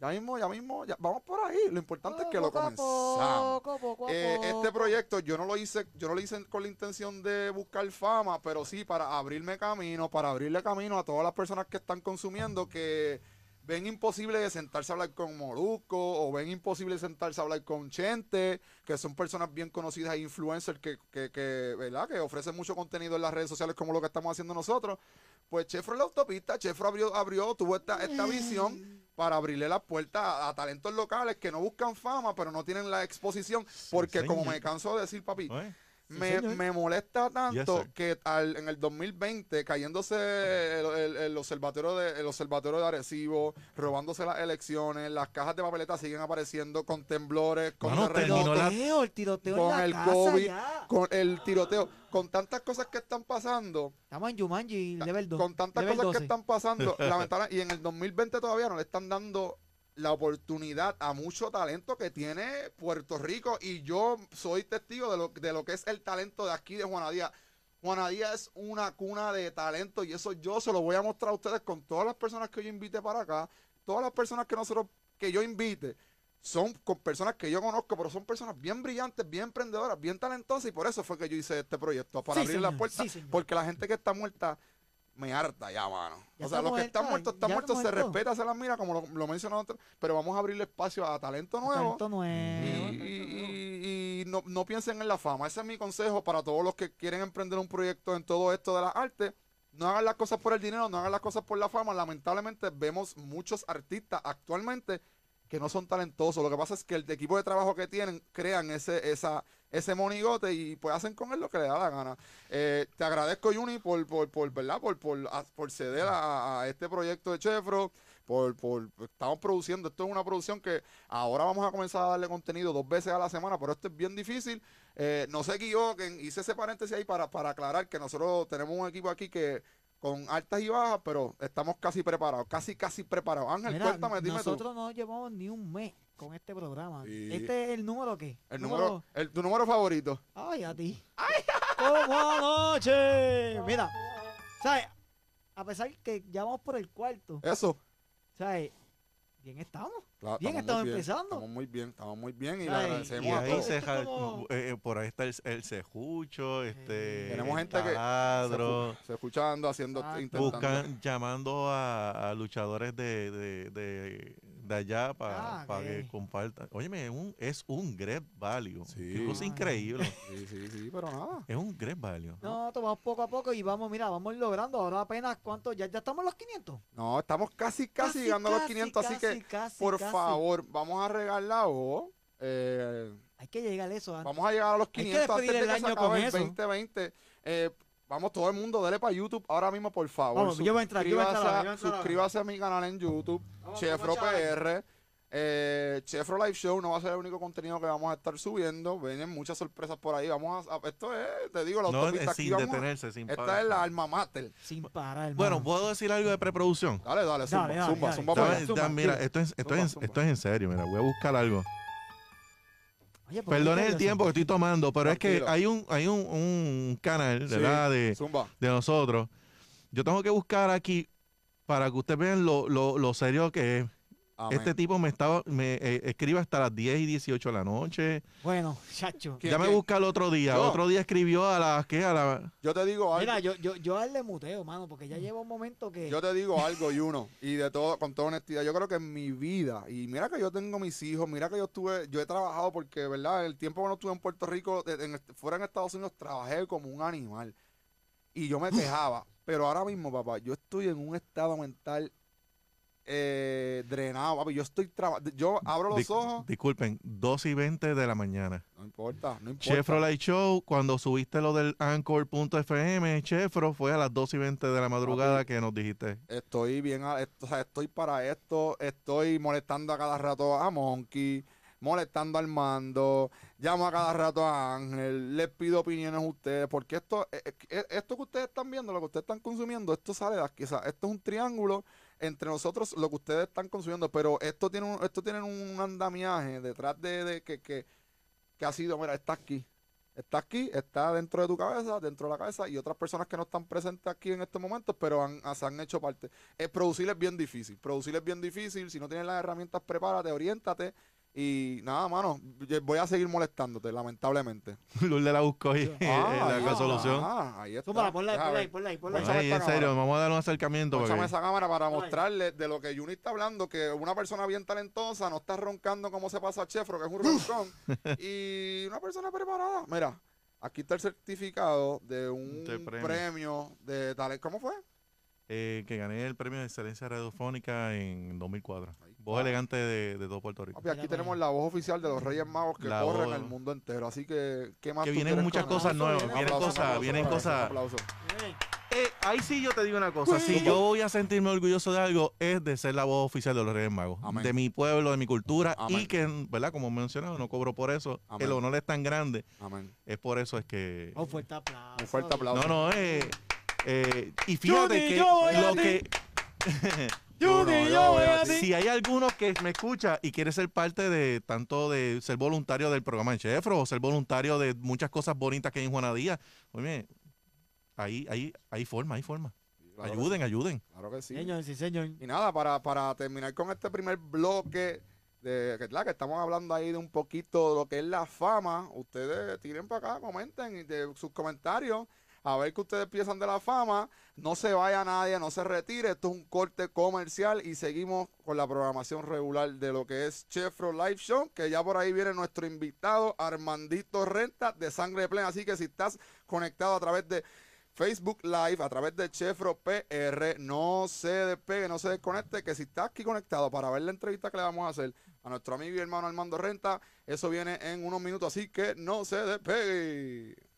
ya mismo, ya mismo, ya, vamos por ahí, lo importante es que lo comenzamos. poco, poco Eh, este proyecto yo no lo hice, yo no lo hice con la intención de buscar fama, pero sí para abrirme camino, para abrirle camino a todas las personas que están consumiendo que ven imposible de sentarse a hablar con Molusco o ven imposible de sentarse a hablar con Chente, que son personas bien conocidas e influencers que, que, que, ¿verdad? que ofrecen mucho contenido en las redes sociales como lo que estamos haciendo nosotros. Pues Chefro en la autopista, Chefro abrió, abrió tuvo esta, esta visión para abrirle las puertas a, a talentos locales que no buscan fama, pero no tienen la exposición. Porque como me canso de decir, papi, Oye, me, me molesta tanto Yes, que al- en el 2020, cayéndose el, el- el observatorio de, el observatorio de Arecibo, robándose las elecciones, las cajas de papeleta siguen apareciendo con temblores, con terremotos, terminó la- Tiroteo, el tiroteo con en la el casa COVID, ya. con el tiroteo, con tantas cosas que están pasando, Estamos en Jumanji, level 2. con tantas level cosas 12. que están pasando, lamentablemente, y en el 2020 todavía no le están dando la oportunidad a mucho talento que tiene Puerto Rico y yo soy testigo de lo, de lo que es el talento de aquí de Juana Díaz. Juana Díaz es una cuna de talento y eso yo se lo voy a mostrar a ustedes con todas las personas que yo invite para acá, todas las personas que nosotros, que yo invite, son con personas que yo conozco, pero son personas bien brillantes, bien emprendedoras, bien talentosas y por eso fue que yo hice este proyecto, para Sí, abrir las señor, puertas, sí, señor. porque la gente que está muerta me harta ya, mano. Ya o sea, los que están muertos están muertos, se muerto. respeta, se las mira, como lo, lo mencionó otro, pero vamos a abrirle espacio a talento nuevo. Talento Y, nuevo. y- y- y no, no piensen en la fama. Ese es mi consejo para todos los que quieren emprender un proyecto en todo esto de las artes. No hagan las cosas por el dinero, no hagan las cosas por la fama. Lamentablemente vemos muchos artistas actualmente que no son talentosos. Lo que pasa es que el equipo de trabajo que tienen crean ese, esa, ese monigote y pues hacen con él lo que le da la gana. Eh, te agradezco, Juni, por, por, por, ¿verdad? por, por, a- por ceder a, a este proyecto de Chefro. Por, por, estamos produciendo, esto es una producción que ahora vamos a comenzar a darle contenido dos veces a la semana, pero esto es bien difícil. Eh, no se equivoquen, hice ese paréntesis ahí para, para aclarar que nosotros tenemos un equipo aquí que con altas y bajas, pero estamos casi preparados, casi, casi preparados. Ángel, Mira, cuéntame, dime tú. nosotros no llevamos ni un mes con este programa. Sí. ¿Este es el número qué? El número, el, tu número favorito. Ay, a ti. ¿Cómo anoche? Mira, ¿sabes? A pesar que ya vamos por el cuarto, Eso. ¿sabes? Bien estamos. Claro, Bien, muy estamos empezando. Estamos muy bien, estamos muy bien y le Ay, agradecemos Y a ahí todos. se es como- eh, eh, por ahí está el, el cejucho, este, Tenemos el gente que se, se escuchando, haciendo, Exacto. intentando. buscan, llamando a, a luchadores de, de, de, de allá para Ah, que ok. compartan. Óyeme, es un, es un great value. Sí. Qué cosa Ah. increíble. Sí, sí, sí, pero nada. es un great value. No, tomamos poco a poco y vamos, mira, vamos logrando. Ahora apenas, ¿cuánto? Ya, ya estamos en los 500. No, estamos casi, casi, llegando a los 500, así que, casi, casi, por casi. favor, vamos a regar la voz. Eh, Hay que llegar a eso antes. vamos a llegar a los que 500 antes de el que se año acabe con el eso. 2020. Eh, vamos, todo el mundo, dele para YouTube ahora mismo, por favor. Vamos, yo voy a entrar, yo voy a entrar Suscríbase ahora, yo voy a entrar ahora. suscríbase a mi canal en YouTube, Vamos, Chefro vamos. PR. Eh, Chefro Live Show no va a ser el único contenido que vamos a estar subiendo. Vienen muchas sorpresas por ahí. Vamos a, a- esto es, te digo, la No, autopista es aquí sin vamos a- detenerse, sin Esta parar. es la alma mater. Sin parar, hermano. Bueno, ¿puedo decir algo de preproducción? Dale, dale, zumba, Dale, dale, zumba, dale. zumba Dale, para allá. zumba, mira, esto es, esto, Zumba, es, zumba. esto es en serio, mira, voy a buscar algo. Oye, ¿por qué Perdonen te el tiempo que estoy tomando, pero es que hay un, hay un, un canal, Sí, ¿verdad? De, de nosotros. Yo tengo que buscar aquí para que ustedes vean lo, lo, lo serio que es. Amén. Este tipo me estaba, me eh, escribe hasta las 10 y 18 de la noche. Bueno, chacho. ¿Quién, ya me busca el otro día. Yo. Otro día escribió a las ¿qué? A la Yo te digo algo. Mira, yo, yo, yo a él le muteo, mano, porque ya lleva un momento que. Yo te digo algo, y uno, y de todo, con toda honestidad, yo creo que en mi vida, y mira que yo tengo mis hijos, mira que yo estuve, yo he trabajado porque, ¿verdad? El tiempo que no estuve en Puerto Rico, en fuera en Estados Unidos, trabajé como un animal. Y yo me quejaba. Pero ahora mismo, papá, yo estoy en un estado mental eh, drenado, papi. Yo estoy trabajando, yo abro los Dis- ojos. Disculpen, 2 y 20 de la mañana. No importa, no importa. Chevrolet Show, cuando subiste lo del Anchor.fm, Chevro, fue a las 2 y 20 de la madrugada Papi. que nos dijiste. Estoy bien, esto- o sea, estoy para esto, estoy molestando a cada rato a Monkey, molestando al mando, llamo a cada rato a Ángel, les pido opiniones a ustedes, porque esto, eh, eh, esto que ustedes están viendo, lo que ustedes están consumiendo, esto sale de aquí, o sea, esto es un triángulo entre nosotros, lo que ustedes están consumiendo, pero esto tiene un, esto tiene un andamiaje detrás de, de que, que, que ha sido, mira, está aquí. Está aquí, está dentro de tu cabeza, dentro de la cabeza, y otras personas que no están presentes aquí en estos momentos, pero han, se han hecho parte. Eh, producir es bien difícil. Producir es bien difícil. Si no tienes las herramientas, prepárate, oriéntate. Y nada, mano, yo voy a seguir molestándote, lamentablemente. Lourdes la buscó ahí en la resolución. está, ahí está. Súmala, ponla ponla ahí, ponla ahí, ponla ahí. Ay, en serio, vamos a dar un acercamiento. Pónchame porque- esa cámara para Ay. mostrarle de lo que Juni está hablando, que una persona bien talentosa no está roncando como se pasa a Chefro, que es un roncón, y una persona preparada. Mira, aquí está el certificado de un Del premio. premio. de talento. ¿Cómo fue? Eh, que gané el premio de excelencia radiofónica en 2004. Ahí Voz elegante de, de todo Puerto Rico. Papi, aquí tenemos la voz oficial de los Reyes Magos que La corren voz. el mundo entero. Así que, ¿qué más Que tú vienen quieres muchas con cosas nuevas, Un vienen aplauso, un cosas- aplauso vienen para eso, un cosas- aplauso. Eh, ahí sí yo te digo una cosa. Si yo voy a sentirme orgulloso de algo, es de ser la voz oficial de los Reyes Magos. Amén. De mi pueblo, de mi cultura. Amén. Y que, ¿verdad? Como mencionado, no cobro por eso. Amén. El honor es tan grande. Amén. Es por eso es que... Un fuerte aplauso. Un fuerte aplauso. No, no, eh, eh, y fíjate que yo voy a lo que... Juni, yo. Si hay alguno que me escucha y quiere ser parte de tanto de ser voluntario del programa de Chefro o ser voluntario de muchas cosas bonitas que hay en Juana Díaz, oye, ahí, ahí, hay forma, hay forma. Claro ayuden, ayuden. Claro que sí. Señor, sí, señor. Y nada, para, para terminar con este primer bloque, de que, ¿verdad? que estamos hablando ahí de un poquito de lo que es la fama. Ustedes tiren para acá, comenten y de sus comentarios. A ver qué ustedes piensan de la fama. No se vaya nadie, no se retire. Esto es un corte comercial y seguimos con la programación regular de lo que es Chefro Live Show. Que ya por ahí viene nuestro invitado Armandito Renta de Sangre Plena. Así que si estás conectado a través de Facebook Live, a través de Chefro PR, no se despegue, no se desconecte. Que si estás aquí conectado para ver la entrevista que le vamos a hacer a nuestro amigo y hermano Armando Renta, eso viene en unos minutos. Así que no se despegue.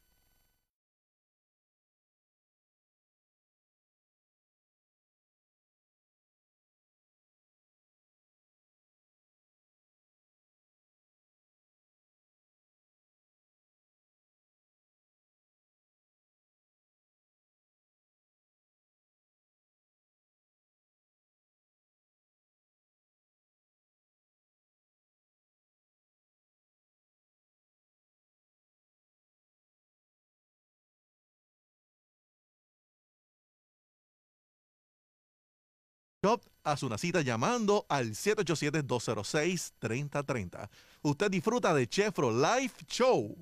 Shop a su cita llamando al 787-206-3030. Usted disfruta de Chefro Live Show.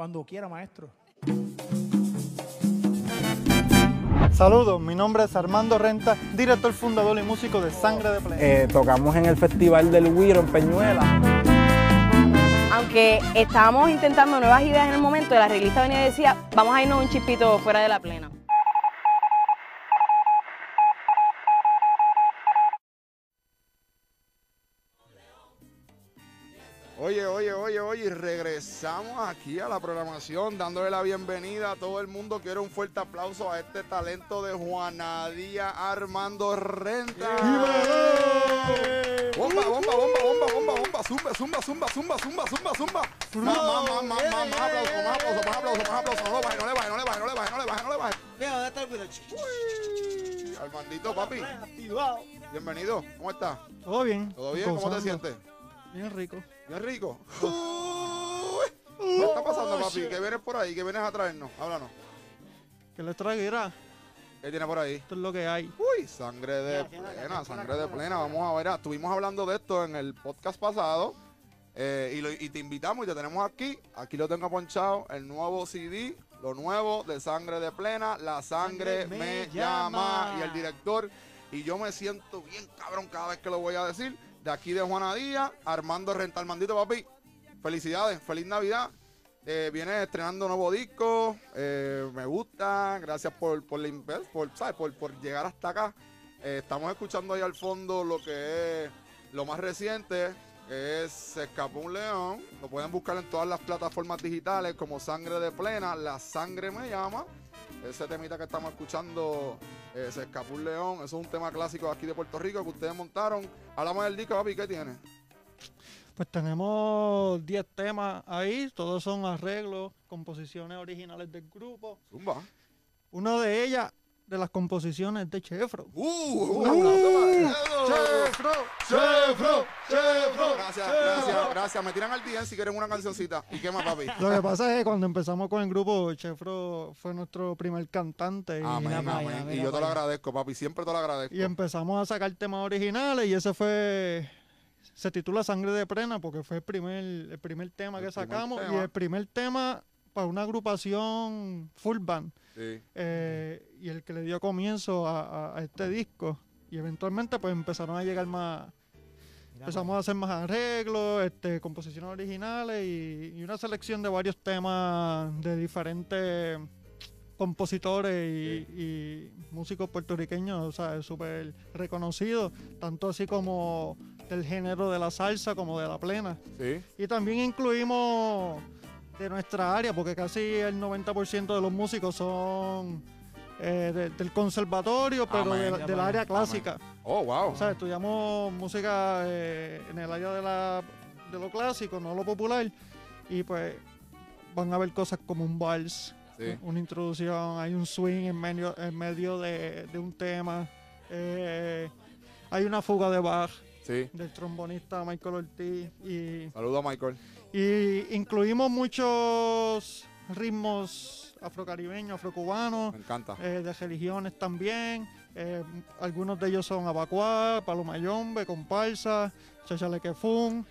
Cuando quiera, maestro. Saludos, mi nombre es Armando Renta, director fundador y músico de Sangre de Plena. Eh, tocamos en el Festival del Wiro en Peñuela. Aunque estábamos intentando nuevas ideas en el momento, el arreglista venía y decía, vamos a irnos un chispito fuera de la plena. Oye, oye, oye, oye, y regresamos aquí a la programación dándole la bienvenida a todo el mundo. Quiero un fuerte aplauso a este talento de Juanadía Armando Renta. Bomba, bomba, bomba, bomba, bomba, bomba, zumba, zumba, zumba, zumba, zumba, zumba, zumba. Más, más, más, más, más, aplauso, más aplauso, más aplauso, más aplauso. No le baje, no le baje, no le baje, no le baje, no le baje, no le baje. Mira, ¿dónde está el? Uy, Armandito, papi, bienvenido. ¿Cómo estás? ¿Todo bien? ¿Todo bien? ¿Cómo te sientes? Bien rico. Bien rico. ¿Qué está pasando, papi? ¿Qué vienes por ahí? ¿Qué vienes a traernos? Háblanos. ¿Qué les traigo? Mira, ¿Qué tiene por ahí? esto es lo que hay. Uy, sangre de plena, sangre de plena. Vamos a ver, ah, estuvimos hablando de esto en el podcast pasado eh, y, lo- y te invitamos y te tenemos aquí. Aquí lo tengo ponchado, el nuevo CD, lo nuevo de sangre de plena, la sangre Sangre me, me llama. llama. y el director. Y yo me siento bien cabrón cada vez que lo voy a decir. De aquí de Juana Díaz, Armando Rental Mandito, papi. Felicidades, feliz Navidad. Eh, viene estrenando nuevo disco. eh, me gusta. Gracias por, por, por, ¿sabes? por, por llegar hasta acá. Eh, estamos escuchando ahí al fondo lo que es lo más reciente. que es Se escapó un león. Lo pueden buscar en todas las plataformas digitales como Sangre de Plena. La sangre me llama. Ese temita que estamos escuchando, eh, Se escapó un león. Eso es un tema clásico aquí de Puerto Rico que ustedes montaron. Hablamos del disco, papi. ¿Qué tiene? Pues tenemos 10 temas ahí, todos son arreglos, composiciones originales del grupo. Zumba. Una de ellas, de las composiciones de Chefro. ¡Uh! Un aplauso para eso. ¡Chefro! ¡Chefro! ¡Chefro! Gracias, gracias, gracias. Me tiran al DM si quieren una cancioncita. ¿Y qué más, papi? Lo que pasa es que cuando empezamos con el grupo, Chefro fue nuestro primer cantante. y- Amén, amén. Y yo te lo agradezco, papi. Siempre te lo agradezco. Y empezamos a sacar temas originales y ese fue... Se titula Sangre de Plena porque fue el primer, el primer tema El que primer sacamos y el primer tema para una agrupación full band Sí. eh, y el que le dio comienzo a, a- a este disco. Y eventualmente pues empezaron a llegar más, empezamos a hacer más arreglos, este, composiciones originales y, y una selección de varios temas de diferentes compositores y, y músicos puertorriqueños, o sea, súper reconocidos, tanto así como del género de la salsa como de la plena. Sí. Y también incluimos de nuestra área, porque casi el 90% de los músicos son eh, de- del conservatorio, pero Amén. de- del área clásica. Oh, wow. O sea, estudiamos música eh, en el área de, la, de lo clásico, no lo popular. Y pues van a ver cosas como un vals, Sí. una introducción, hay un swing en medio, en medio de, de un tema. eh, hay una fuga de Bach Sí. del trombonista Michael Ortiz. Y, Saludos a Michael. Y incluimos muchos ritmos afrocaribeños, afrocubanos. Me encanta. Eh, de religiones también. eh, algunos de ellos son Abacuá, Palomayombe, Comparsa, Chachalequefún,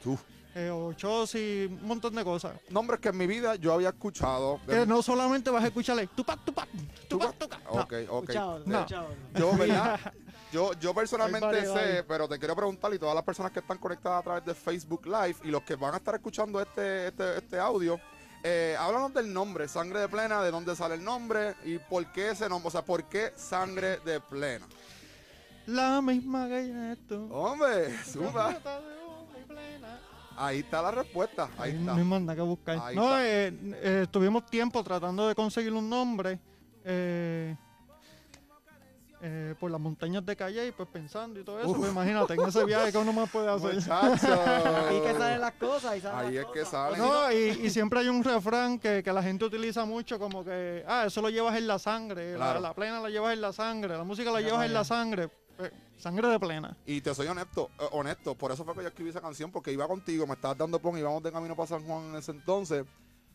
eh, Ochosi, un montón de cosas. Nombres que en mi vida yo había escuchado. de- Que no solamente vas a escucharle Tupac, Tupac, Tupac, Tupac. No. Ok, ok. Escuchado, No. escuchado. Yo, ¿verdad? Yo, yo personalmente sé, pero te quiero preguntar, y todas las personas que están conectadas a través de Facebook Live y los que van a estar escuchando este, este, este audio, eh, háblanos del nombre, Sangre de Plena, de dónde sale el nombre y por qué ese nombre, o sea, por qué Sangre de Plena. La misma que eres tú. Hombre, plena. Ahí está la respuesta, ahí Ahí está. Más nada que buscar. Ahí no, eh, eh, tuvimos tiempo tratando de conseguir un nombre eh, eh, por las montañas de Calle y pues pensando y todo eso. Pues imagínate, en ese viaje que uno más puede hacer. Ahí que salen las cosas. Ahí, salen Ahí las es que cosas. salen. No, y, y siempre hay un refrán que, que la gente utiliza mucho como que, ah, eso lo llevas en la sangre, la- Claro. la, plena la llevas en la sangre, la música la Ya llevas en la sangre, pues, sangre de plena. Y te soy honesto, eh, honesto, por eso fue que yo escribí esa canción, porque iba contigo, me estabas dando pon, íbamos de camino para San Juan en ese entonces,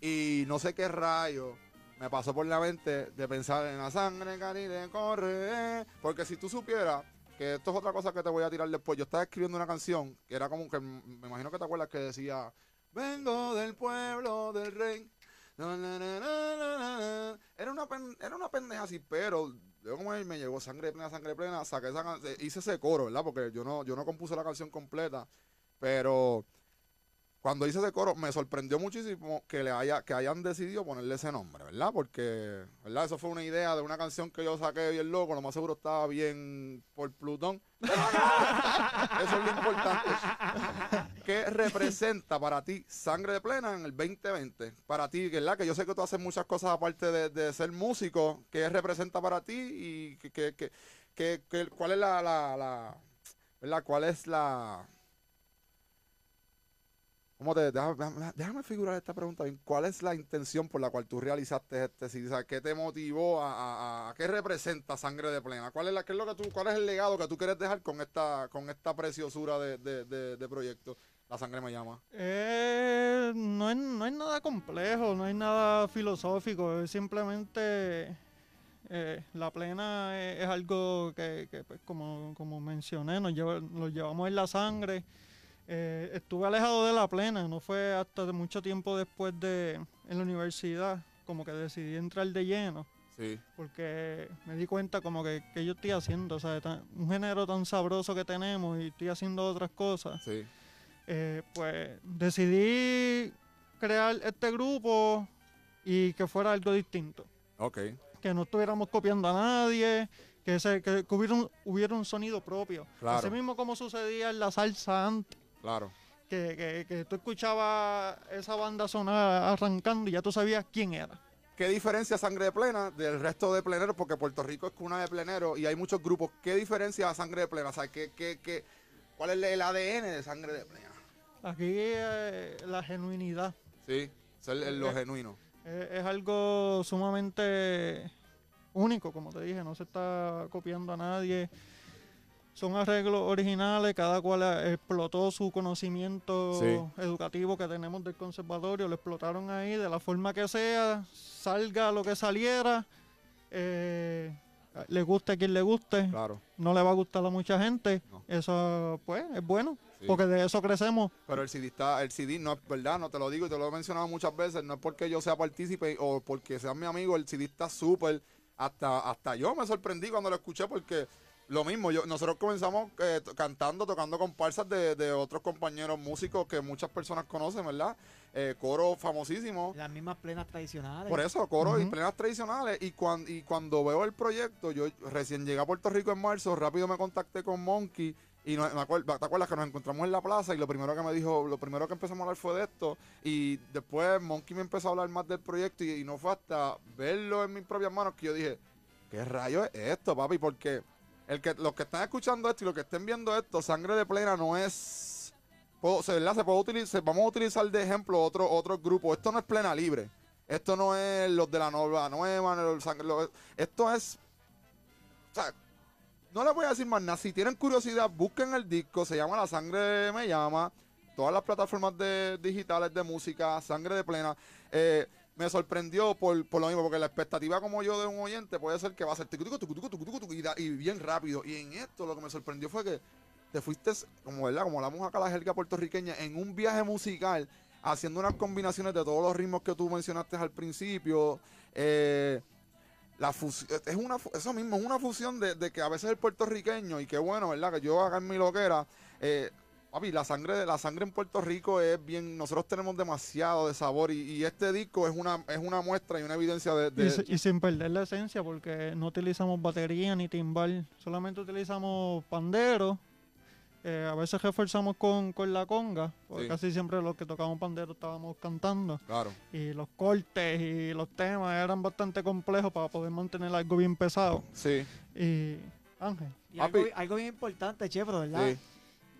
y no sé qué rayo me pasó por la mente de pensar en la sangre caribe corre, porque si tú supieras que esto es otra cosa que te voy a tirar después, yo estaba escribiendo una canción que era como que, me imagino que te acuerdas que decía, vengo del pueblo del rey. Era una, pen- era una pendeja así, pero yo como me llegó sangre plena, sangre plena, saqué esa eh, hice ese coro, ¿verdad? Porque yo no, yo no compuse la canción completa, pero cuando hice ese coro me sorprendió muchísimo que le haya, que hayan decidido ponerle ese nombre, ¿verdad? Porque, ¿verdad? Eso fue una idea de una canción que yo saqué bien loco, lo más seguro estaba bien por Plutón. Eso es lo importante. ¿Qué representa para ti Sangre de Plena en el 2020? Para ti, ¿verdad? Que yo sé que tú haces muchas cosas aparte de, de ser músico. ¿Qué representa para ti? ¿Y qué- qué- qué- qué- cuál es la, la, la- ¿verdad? ¿Cuál es la... ¿Cómo te, déjame, figurar esta pregunta bien. ¿Cuál es la intención por la cual tú realizaste este CD? ¿Qué te motivó a, qué representa Sangre de Plena? ¿Cuál es es lo que tú, cuál es el legado que tú quieres dejar con esta, con esta preciosura de, de, de- proyecto? La sangre me llama. Eh, no, es, no hay nada complejo, no hay nada filosófico, es simplemente eh, la plena es, es algo que, que, pues, como, como mencioné, nos lleva- lo llevamos en la sangre. Eh, estuve alejado de la plena, no fue hasta mucho tiempo después de en la universidad, como que decidí entrar de lleno, Sí. porque me di cuenta como que, que yo estoy haciendo, o sea, un género tan sabroso que tenemos y estoy haciendo otras cosas Sí. eh, pues decidí crear este grupo y que fuera algo distinto. Ok. Que no estuviéramos copiando a nadie, que, se, que, que hubiera, un, hubiera un sonido propio. Claro. Así mismo como sucedía en la salsa antes, Claro. que, que, que tú escuchabas esa banda sonar arrancando y ya tú sabías quién era. ¿Qué diferencia Sangre de Plena del resto de pleneros? Porque Puerto Rico es cuna de pleneros y hay muchos grupos. ¿Qué diferencia a Sangre de Plena? O sea, ¿qué, qué, qué, ¿cuál es el ADN de Sangre de Plena? Aquí eh, la genuinidad Sí, ser el- lo genuino. es algo sumamente único, como te dije, no se está copiando a nadie. Son arreglos originales, cada cual eh, explotó su conocimiento Sí. educativo que tenemos del conservatorio, lo explotaron ahí de la forma que sea, salga lo que saliera, eh, le guste a quien le guste, Claro. no le va a gustar a mucha gente, No. eso pues es bueno, Sí. porque de eso crecemos. Pero el CD está, el CD no es verdad, no te lo digo y te lo he mencionado muchas veces, no es porque yo sea partícipe o porque sea mi amigo, el CD está súper, hasta, hasta yo me sorprendí cuando lo escuché porque Lo mismo, yo, nosotros comenzamos eh, cantando, tocando comparsas de, de otros compañeros músicos que muchas personas conocen, ¿verdad? Eh, coro famosísimo. Las mismas plenas tradicionales. Por eso, coro y Ujú. plenas tradicionales. Y, cuan- y cuando veo el proyecto, yo recién llegué a Puerto Rico en marzo, rápido me contacté con Monkey. Y no, me acuer- ¿te acuerdas que nos encontramos en la plaza? Y lo primero que me dijo, lo primero que empezamos a hablar fue de esto. Y después Monkey me empezó a hablar más del proyecto. Y, y no fue hasta verlo en mis propias manos que yo dije, ¿qué rayo es esto, papi? Porque el que, los que están escuchando esto y los que estén viendo esto, Sangre de Plena no es... se, ¿verdad? se puede utilizar, vamos a utilizar de ejemplo otro, otro grupo. Esto no es Plena Libre. Esto no es los de la nueva nueva. esto es... No les voy a decir más nada. Si tienen curiosidad, busquen el disco. Se llama La Sangre Me Llama. Todas las plataformas de, digitales de música, Sangre de Plena. Eh, me sorprendió por, por lo mismo, porque la expectativa como yo de un oyente puede ser que va a ser y, da- y bien rápido. Y en esto lo que me sorprendió fue que te fuiste, como verdad, como hablamos acá la jerga puertorriqueña, en un viaje musical, haciendo unas combinaciones de todos los ritmos que tú mencionaste al principio. Eh, la es una eso mismo, es una fusión de, de que a veces el puertorriqueño, y qué bueno, ¿verdad? Que yo haga en mi loquera, eh, papi, la sangre, la sangre en Puerto Rico es bien, nosotros tenemos demasiado de sabor y, y este disco es una, es una muestra y una evidencia de, de- Y, si- y sin perder la esencia, porque no utilizamos batería ni timbal, solamente utilizamos pandero. eh, a veces reforzamos con, con la conga, porque Sí. casi siempre los que tocamos pandero estábamos cantando. Claro. Y los cortes y los temas eran bastante complejos para poder mantener algo bien pesado. Sí, Y Ángel, Y algo, algo bien importante, Chefro, ¿verdad? sí.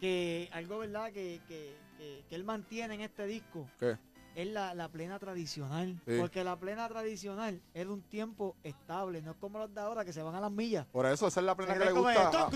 Que algo, ¿verdad? Que, que, que, que él mantiene en este disco ¿Qué? es la, la plena tradicional. Sí. Porque la plena tradicional es de un tiempo estable, no es como los de ahora que se van a las millas. Por eso esa es la plena que le gusta. a-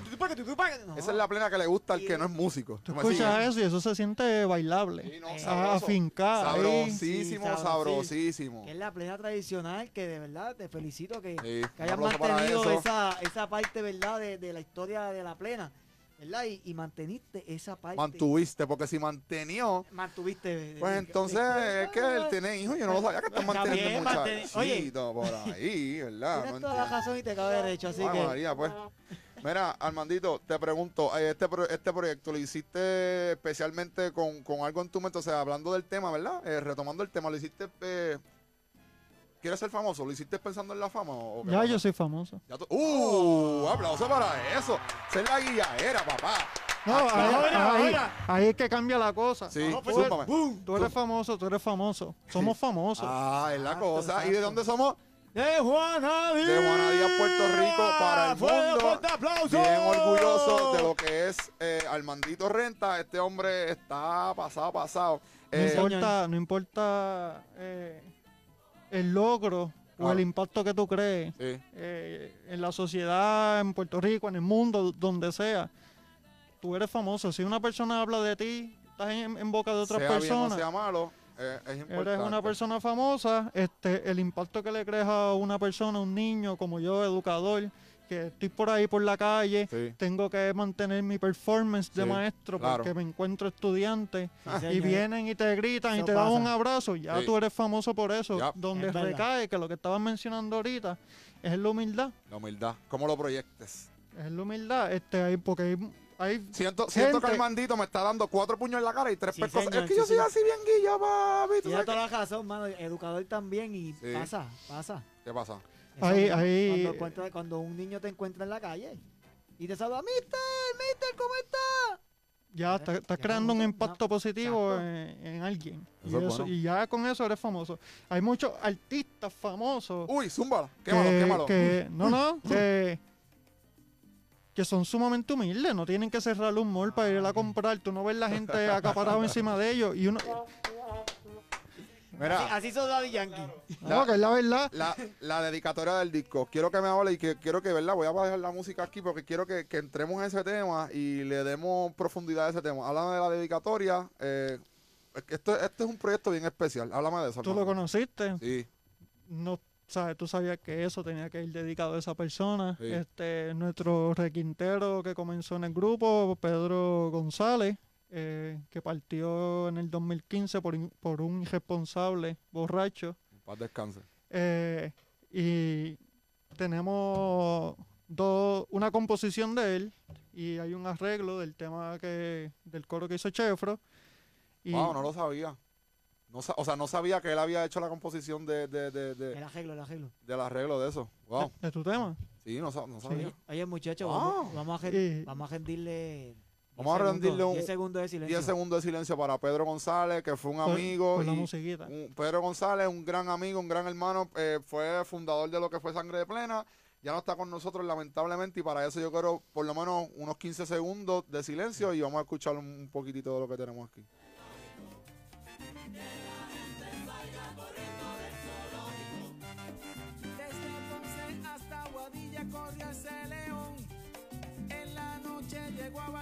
no. esa es la plena que le gusta al Y- que no es músico. tú ¿Me escuchas sigues? eso y eso se siente bailable. Sí, no, Eh, sabroso. afincado. Sabrosísimo, Sí, sabrosísimo. Que es la plena tradicional que de verdad te felicito que, Sí, que hayas mantenido esa, esa parte, ¿verdad? De, de la historia de la plena, ¿verdad? Y, y manteniste esa parte. Mantuviste, porque si mantenió, Mantuviste. pues de- entonces de- es que él tiene hijos. Yo no lo sabía que están Está manteniendo bien, muchachito manteni- oye. por ahí, ¿verdad? Tienes No toda la razón y te cabe derecho, así Ay, que. María, pues. Mira, Armandito, te pregunto, eh, este, este proyecto lo hiciste especialmente con, con algo en tu mente, o sea, hablando del tema, ¿verdad? Eh, retomando el tema, lo hiciste... Eh, ¿Quieres ser famoso? ¿Lo hiciste pensando en la fama? O, qué Ya pasa? yo soy famoso. Ya tú- ¡Uh! Aplauso para eso. Ser la guiaera, papá. No, Ah, ahí, ahora, ahí- ahora. ahí es que cambia la cosa. Sí, No, pues, zúmbame. ¡Bum! Tú eres famoso, tú eres famoso. Somos famosos. Ah, es la Exacto, cosa. ¿Y de dónde somos? De Juana Díaz. De Juana Díaz, Puerto Rico, para el Fuerte, mundo. fuerte aplauso. Bien orgulloso de lo que es eh, Armandito Renta. Este hombre está pasado, pasado. No Eh, importa, no importa eh, el logro o el impacto que tú crees sí, eh, en la sociedad, en Puerto Rico, en el mundo, donde sea. Tú eres famoso. Si una persona habla de ti, estás en, en boca de otras sea bien o personas. sea malo, eh, es importante. Eres una persona famosa, este, el impacto que le creas a una persona, un niño como yo, educador, que estoy por ahí por la calle, Sí. tengo que mantener mi performance de Sí, maestro claro. porque me encuentro estudiantes Sí, y señor. vienen y te gritan y te dan un abrazo, ya Sí. tú eres famoso por eso. Donde Es verdad. recae, que lo que estabas mencionando ahorita, es la humildad. La humildad. ¿Cómo lo proyectes? Es la humildad, este, hay, porque hay, hay Siento, siento que Armandito me está dando cuatro puños en la cara y tres Sí, señor, Es que sí, yo soy así bien guilla, papi. ¿tú Tienes sabes toda la razón, mano. Educador también y Sí. pasa, pasa. ¿Qué pasa? Ahí- mismo. ahí- Cuando, encuentra- cuando un niño te encuentra en la calle y te saluda, Mister, Mister, ¿cómo está? ya estás, estás ya creando un impacto no, positivo en, en alguien. Y, Eso es eso- bueno. y ya con eso eres famoso. Hay muchos artistas famosos Uy, zúmbala. que, Quémalo, quémalo. que- no, no, que, que son sumamente humildes, no tienen que cerrar un mall para ir a comprar. Tú no ves la gente acaparado encima de ellos y uno, Mira, Así, así son Daddy Yankee. no, que es la verdad. la, la dedicatoria del disco. Quiero que me hable y que quiero que, ¿verdad? Voy a dejar la música aquí porque quiero que, que entremos en ese tema y le demos profundidad a ese tema. Háblame de la dedicatoria. eh, esto, esto es un proyecto bien especial. Háblame de eso. Tú lo conociste, Sí, no sabes, tú sabías que eso tenía que ir dedicado a esa persona. Sí. Este, nuestro requintero que comenzó en el grupo, Pedro González, eh, que partió en el 2015 por, por un irresponsable borracho. paz descanse. Eh, y tenemos dos, una composición de él y hay un arreglo del tema que del coro que hizo Chefro. Y Wow, no lo sabía. No, o sea, no sabía que él había hecho la composición de, de, de, de- El arreglo, el arreglo. del arreglo de eso. Wow. de, de tu tema. Sí, no, no sabía. Oye, muchachos, Wow. vamos, vamos a, Y- vamos a rendirle. Vamos a rendirle un- 10 segundos de silencio. 10 segundos de silencio para Pedro González, que fue un Por- amigo. por la y musiquita. un- Pedro González, un gran amigo, un gran hermano, eh, fue fundador de lo que fue Sangre de Plena. Ya no está con nosotros, lamentablemente, y para eso yo quiero por lo menos unos 15 segundos de silencio y vamos a escuchar un, un poquitito de lo que tenemos aquí.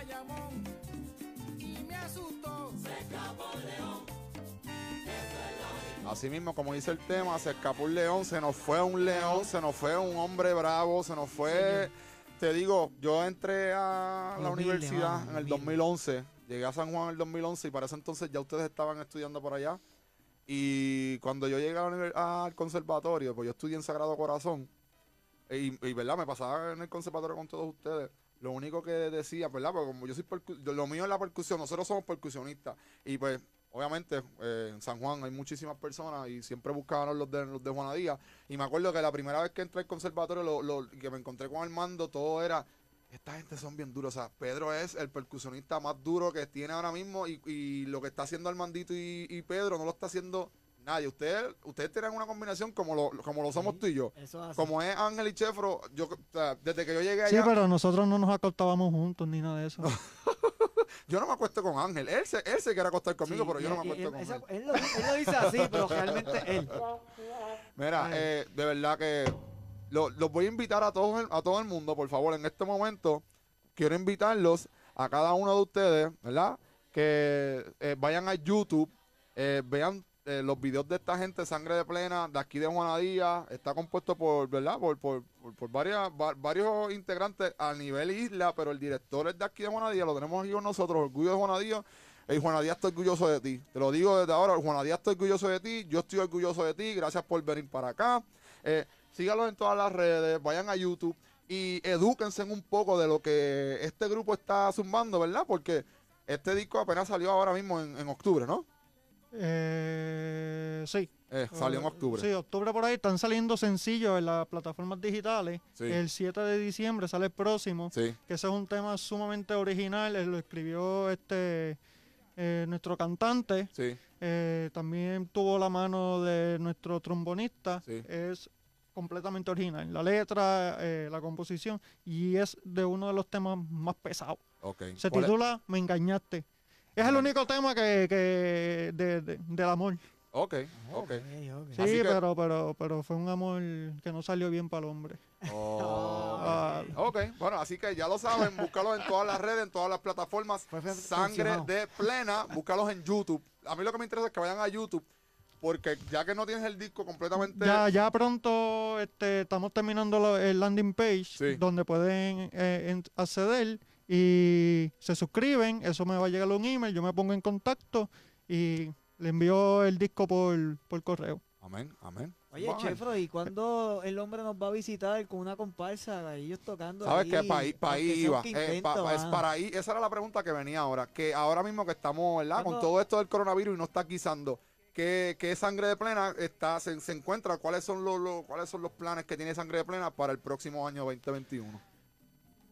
Bayamón y me asustó. Así mismo, como dice el tema, se escapó un león, se nos fue un león, se nos fue un hombre bravo, se nos fue... Te digo, yo entré a la Humilde, universidad en el humilde. 2011, llegué a San Juan en el 2011 y para ese entonces ya ustedes estaban estudiando por allá. Y cuando yo llegué a la univer- al conservatorio, pues yo estudié en Sagrado Corazón, y, y, verdad, me pasaba en el conservatorio con todos ustedes. Lo único que decía, ¿verdad? Porque como yo soy lo mío es la percusión, nosotros somos percusionistas. Y pues, obviamente, eh, en San Juan hay muchísimas personas y siempre buscaban los de, los de Juanadía. Y me acuerdo que la primera vez que entré al conservatorio, lo, lo- que me encontré con Armando, todo era. Esta gente son bien duros. O sea, Pedro es el percusionista más duro que tiene ahora mismo. Y, lo que está haciendo Armandito y Pedro no lo está haciendo nadie. Ustedes, ustedes tienen una combinación como lo, como lo somos tú y yo. Eso hace. Como es Ángel y Chefro, yo, o sea, desde que yo llegué Sí, allá, pero nosotros no nos acostábamos juntos ni nada de eso. yo no me acuesto con Ángel. Él se, él se quiere acostar conmigo, Sí, pero yo y- no me acuesto él, con esa- él. él lo, él lo dice así, pero realmente él. Mira, eh, de verdad que lo- los voy a invitar a todos a todo el mundo, por favor, en este momento quiero invitarlos a cada uno de ustedes, ¿verdad? Que eh, vayan a YouTube, eh, vean eh, los videos de esta gente, Sangre de Plena, de aquí de Juanadía, está compuesto por, ¿verdad? Por, por, por, varias, va- varios integrantes a nivel isla, pero el director es de aquí de Juanadía, lo tenemos aquí con nosotros, Orgullo de Juanadía. Hey, Juanadía, estoy orgulloso de ti. Te lo digo desde ahora, Juanadía, estoy orgulloso de ti. Yo estoy orgulloso de ti. Gracias por venir para acá. Eh, sígalos en todas las redes, vayan a YouTube y edúquense un poco de lo que este grupo está zumbando, ¿verdad? Porque este disco apenas salió ahora mismo en, en octubre, ¿no? Eh, sí. Eh, salió en octubre. Sí, octubre por ahí. Están saliendo sencillos en las plataformas digitales. Sí. El 7 de diciembre sale el próximo. Sí. Que ese es un tema sumamente original. Él lo escribió este eh, nuestro cantante. Sí. Eh, también tuvo la mano de nuestro trombonista. Sí. Es completamente original. La letra, eh, la composición. Y es de uno de los temas más pesados. Ok. Se titula Me engañaste. Es el único tema que, que de, de- del amor. Ok, ok. Sí, Así que- pero, pero, pero fue un amor que no salió bien para el hombre. Oh. Ok, bueno, así que ya lo saben, búscalos en todas las redes, en todas las plataformas. Sangre de plena, búscalos en YouTube. A mí lo que me interesa es que vayan a YouTube, porque ya que no tienes el disco completamente. ya, ya pronto este, estamos terminando lo- el landing page Sí. donde pueden eh, en- acceder y se suscriben. Eso me va a llegar un email, yo me pongo en contacto y le envío el disco por, por correo. Amén, amén. Oye, ver. Chefro, ¿y cuándo el hombre nos va a visitar con una comparsa? Ellos tocando ¿Sabes ahí, qué? Para ahí, pa' ahí iba. Eh, quinteto, pa- pa- es mano. para ahí, esa era la pregunta que venía ahora. Que ahora mismo que estamos, ¿verdad? Con todo esto del coronavirus y no está guisando. ¿Qué, qué sangre de plena está, se, se encuentra? ¿Cuáles son los, los- cuáles son los planes que tiene sangre de plena para el próximo año 2021?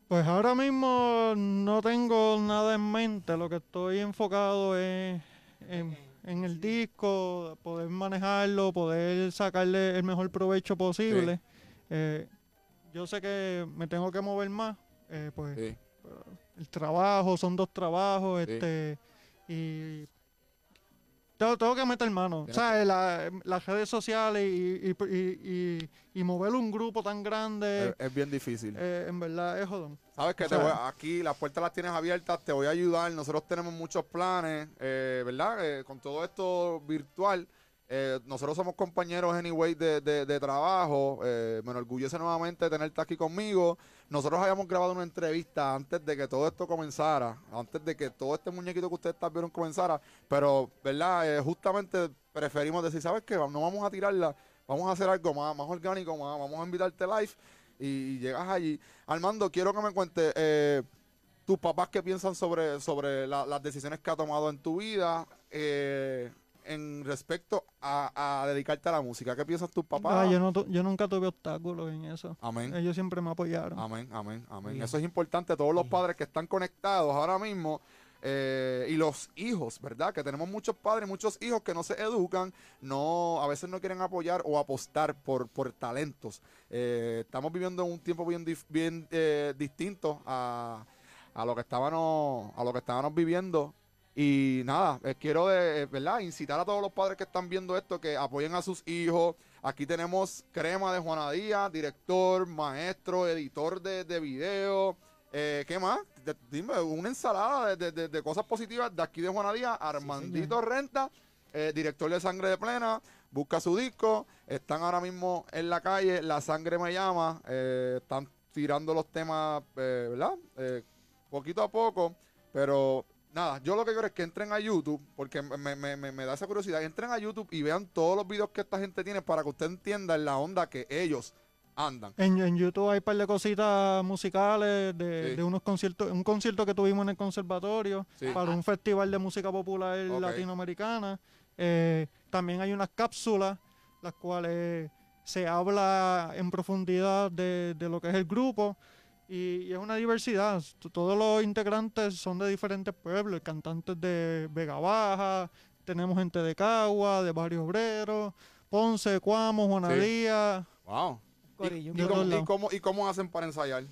Pues ahora mismo no tengo nada en mente, lo que estoy enfocado es en, en el disco, poder manejarlo, poder sacarle el mejor provecho posible. Eh, yo sé que me tengo que mover más, eh, pues Sí. el trabajo, son dos trabajos, Sí. este, y tengo, tengo que meter mano. Tienes ¿Sabes? La- las redes sociales y, y, y, y- mover un grupo tan grande, Es, es bien difícil. eh, en verdad es jodón. Sabes que O te sea- voy aquí las puertas las tienes abiertas, te voy a ayudar. Nosotros tenemos muchos planes, eh, ¿verdad? Eh, con todo esto virtual. eh, nosotros somos compañeros, anyway, de, de- de trabajo. me enorgullece nuevamente tenerte aquí conmigo. Nosotros habíamos grabado una entrevista antes de que todo esto comenzara, antes de que todo este muñequito que ustedes vieron comenzara. Pero, ¿verdad? Eh, justamente preferimos decir, ¿sabes qué? No vamos a tirarla, vamos a hacer algo más, más orgánico, más, vamos a invitarte live. y, llegas allí. Armando, quiero que me cuentes eh, tus papás qué piensan sobre, sobre la- las decisiones que ha tomado en tu vida eh, en respecto a, a dedicarte a la música. ¿Qué piensan tus papás? Ah, yo, no tu- yo nunca tuve obstáculos en eso. Amén. Ellos siempre me apoyaron. Amén, amén, amén. Bien. Eso es importante. Todos los padres que están conectados ahora mismo eh, y los hijos, ¿verdad? Que tenemos muchos padres, muchos hijos que no se educan, no, a veces no quieren apoyar o apostar por, por talentos. Eh, estamos viviendo un tiempo bien eh, distinto a, a lo que estábamos, a lo que estábamos viviendo. Y nada, eh, quiero de, eh, ¿verdad? incitar a todos los padres que están viendo esto que apoyen a sus hijos. Aquí tenemos Crema de Juana Díaz, director, maestro, editor de, de video. Eh, ¿Qué más? De- dime, una ensalada de, de- cosas positivas de aquí de Juana Díaz. Armandito Renta, eh, director de Sangre de Plena. Busca su disco. Están ahora mismo en la calle. La Sangre Me Llama. eh, están tirando los temas, eh, ¿verdad? Eh, poquito a poco. Pero nada, yo lo que quiero es que entren a YouTube, porque me, me- me- me da esa curiosidad. Entren a YouTube y vean todos los videos que esta gente tiene para que usted entienda en la onda que ellos andan. En, en YouTube hay un par de cositas musicales de, Sí. de unos conciertos, un concierto que tuvimos en el conservatorio Sí. para un festival de música popular latinoamericana. Eh, también hay unas cápsulas, las cuales se habla en profundidad de, de lo que es el grupo y, y es una diversidad. Todos los integrantes son de diferentes pueblos, cantantes de Vega Baja, tenemos gente de Cagua, de Barrio Obrero, Ponce, Cuamo, Juana Sí. Díaz. Wow. ¿Y, de cómo, y cómo- y cómo hacen para ensayar?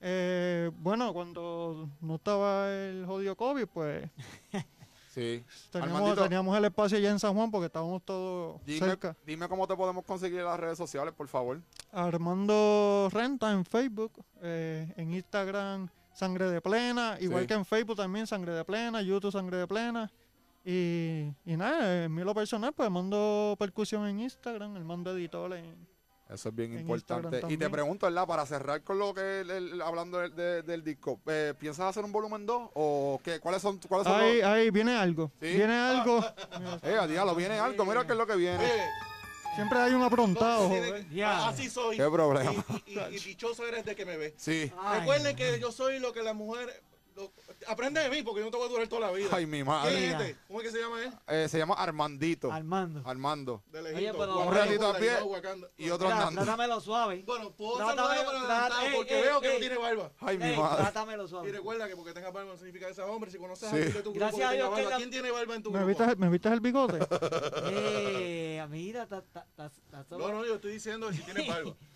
Eh, bueno, cuando no estaba el jodido COVID, pues Sí. teníamos, Armandito, teníamos el espacio allá en San Juan porque estábamos todos dime, cerca. dime cómo te podemos conseguir en las redes sociales, por favor. Armando Renta en Facebook, eh, en Instagram Sangre de Plena, igual Sí. que en Facebook también Sangre de Plena, YouTube Sangre de Plena. Y, y nada, en mí lo personal, pues mando percusión en Instagram, el mando editor en... Eso es bien En importante. Y te pregunto, ¿verdad? Para cerrar con lo que el- el- hablando del, de- del disco, eh, ¿piensas hacer un volumen 2 o qué? ¿Cuáles son, cuáles son Ahí, los...? ahí viene algo, ¿Sí? viene algo. Eh, diablo, viene algo, mira qué es lo que viene. Siempre hay un aprontado. Así soy. ¿Qué problema? Y, y- y dichoso eres de que me ve. Sí. Ay, Recuerden que yo soy lo que las mujeres. Lo- aprende de mí porque yo no te voy a durar toda la vida. Ay, mi ¿Quién madre. es este? ¿Cómo es que se llama él? Eh, se llama Armandito. Armando. Armando. De Oye, pero- Un ratito a pie y otro Mira, andando. trátamelo suave. Bueno, puedo Trátame- saludarlo para trata- adelantado ey, porque ey, veo que ey. no tiene barba. Ay, mi Ey, madre. trátamelo Y suave. recuerda que porque tenga barba no significa que sea hombre. Si conoces Sí. a alguien de tu grupo Gracias a que tenga Dios que barba, la- ¿quién tiene barba en tu ¿Me grupo? viste, ¿Me viste el bigote? Eh, mira, ta- ta- ta- ta- No, no, yo estoy diciendo si tienes barba.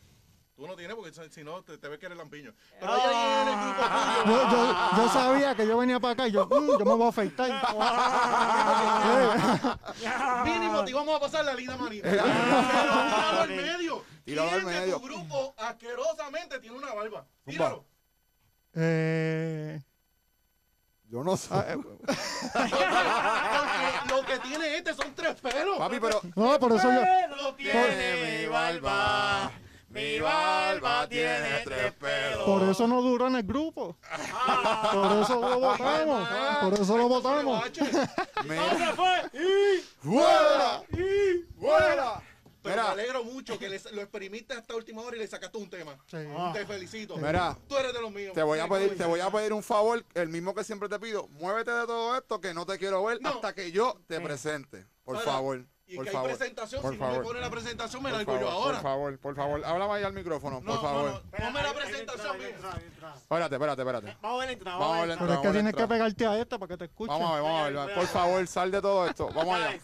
Tú no tienes porque si no te, te ves que eres lampiño. Pero Ah. hay alguien en el grupo tuyo. yo, yo, yo sabía que yo venía para acá y yo, "Mm, yo me voy a afeitar. Mínimo te íbamos a pasar la linda manita. Pero tíralo al medio. Tíralo al ¿Quién de medio. tu grupo asquerosamente tiene una barba? Tíralo. Eh, Yo no sé. ah, eh, Porque lo que tiene este son tres pelos. Papi, pero... no, por eso yo. Lo Tiene mi barba. Mi barba tiene tres pelos. Por eso no duró en el grupo. Por eso lo votamos. Por eso lo votamos. Mira. ¡Fuera! ¡Fuera! Pero Mira. me alegro mucho que les- lo exprimiste hasta última hora y le sacaste un tema. Sí. Te felicito. Mira. Tú eres de los míos. Te voy a pedir, te voy a pedir un favor, el mismo que siempre te pido. Muévete de todo esto que no te quiero ver No. hasta que yo te presente. Por Ahora, favor. Y por que favor. hay presentación. por si no me favor. pone la presentación, me Por largo favor, yo ahora. Por favor, por favor. Háblame ahí al micrófono, No, por no, favor. no. Ponme la presentación. Espérate, espérate, espérate. Vamos a ver la entrada. Vamos a ver la Pero es que vamos a ver la tienes que pegarte a esta para que te escuchen. Vamos a ver, vamos a ver. Por favor, sal de todo esto. Vamos allá.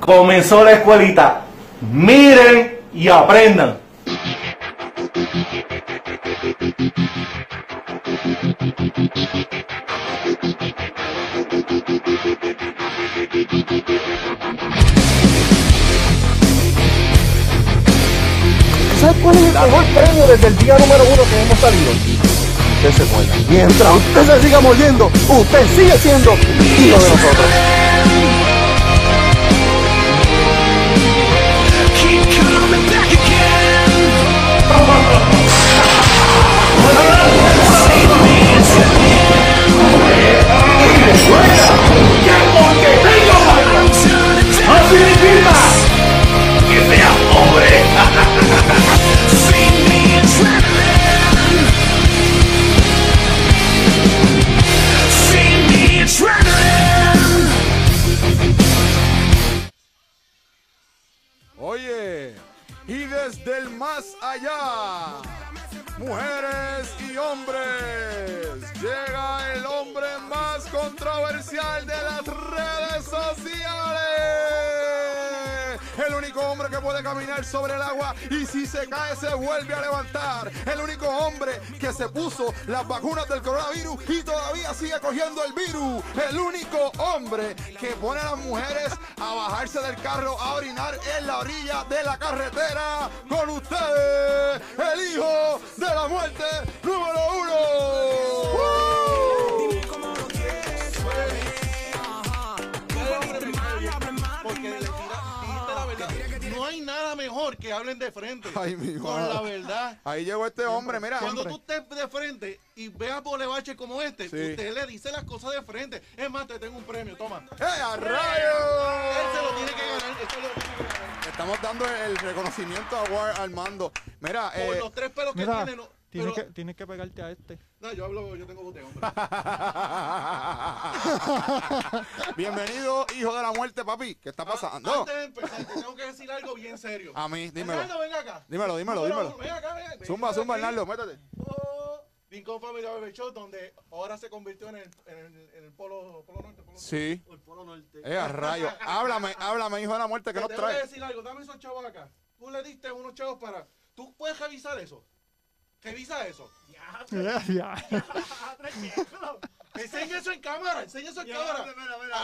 Comenzó la escuelita. Miren y aprendan. ¿Sabe cuál es el mejor premio desde el día número uno que hemos salido? Usted se muera. Mientras usted se siga mordiendo, usted sigue siendo hijo de nosotros. Venezuela, que Montevideo así mi. Oye, y desde el más allá, mujeres y hombres de las redes sociales. El único hombre que puede caminar sobre el agua y si se cae se vuelve a levantar. El único hombre que se puso las vacunas del coronavirus y todavía sigue cogiendo el virus. El único hombre que pone a las mujeres a bajarse del carro a orinar en la orilla de la carretera. Con ustedes, el hijo de la muerte número uno. Mejor que hablen de frente. Ay, mi con madre. la verdad. Ahí llegó este hombre, mira. Cuando tú estés de frente y veas bolevache como este, Sí. usted le dice las cosas de frente. Es más, te tengo un premio, toma. ¡Eh, a Él se lo tiene que ganar. Esto lo tiene que ganar. Estamos dando el reconocimiento a War Armando. Mira, Por eh, los tres pelos que Mira, tiene, no. Tienes, pero- que, tienes que pegarte a este. No, yo hablo, yo tengo voz de hombre. bienvenido, hijo de la muerte, papi. ¿Qué está pasando? Antes de empezar, te tengo que decir algo bien serio. A mí, dímelo. Arnaldo, ven acá. Dímelo, dímelo, dímelo. Ven acá, ven. ven Zumba, zumba, Arnaldo, métete. Oh, Rincón Family Barber Show, donde ahora se convirtió en el, en el, en el polo, polo norte. Polo Sí. norte. El polo norte. Eh, a rayos. Háblame, háblame, hijo de la muerte, que Te nos tengo que trae. decir algo, dame esos chavos acá. Tú le diste unos chavos para. ¿Tú puedes revisar eso? Revisa eso. Ya, ya. Enseña eso en cámara, enseña eso en cámara.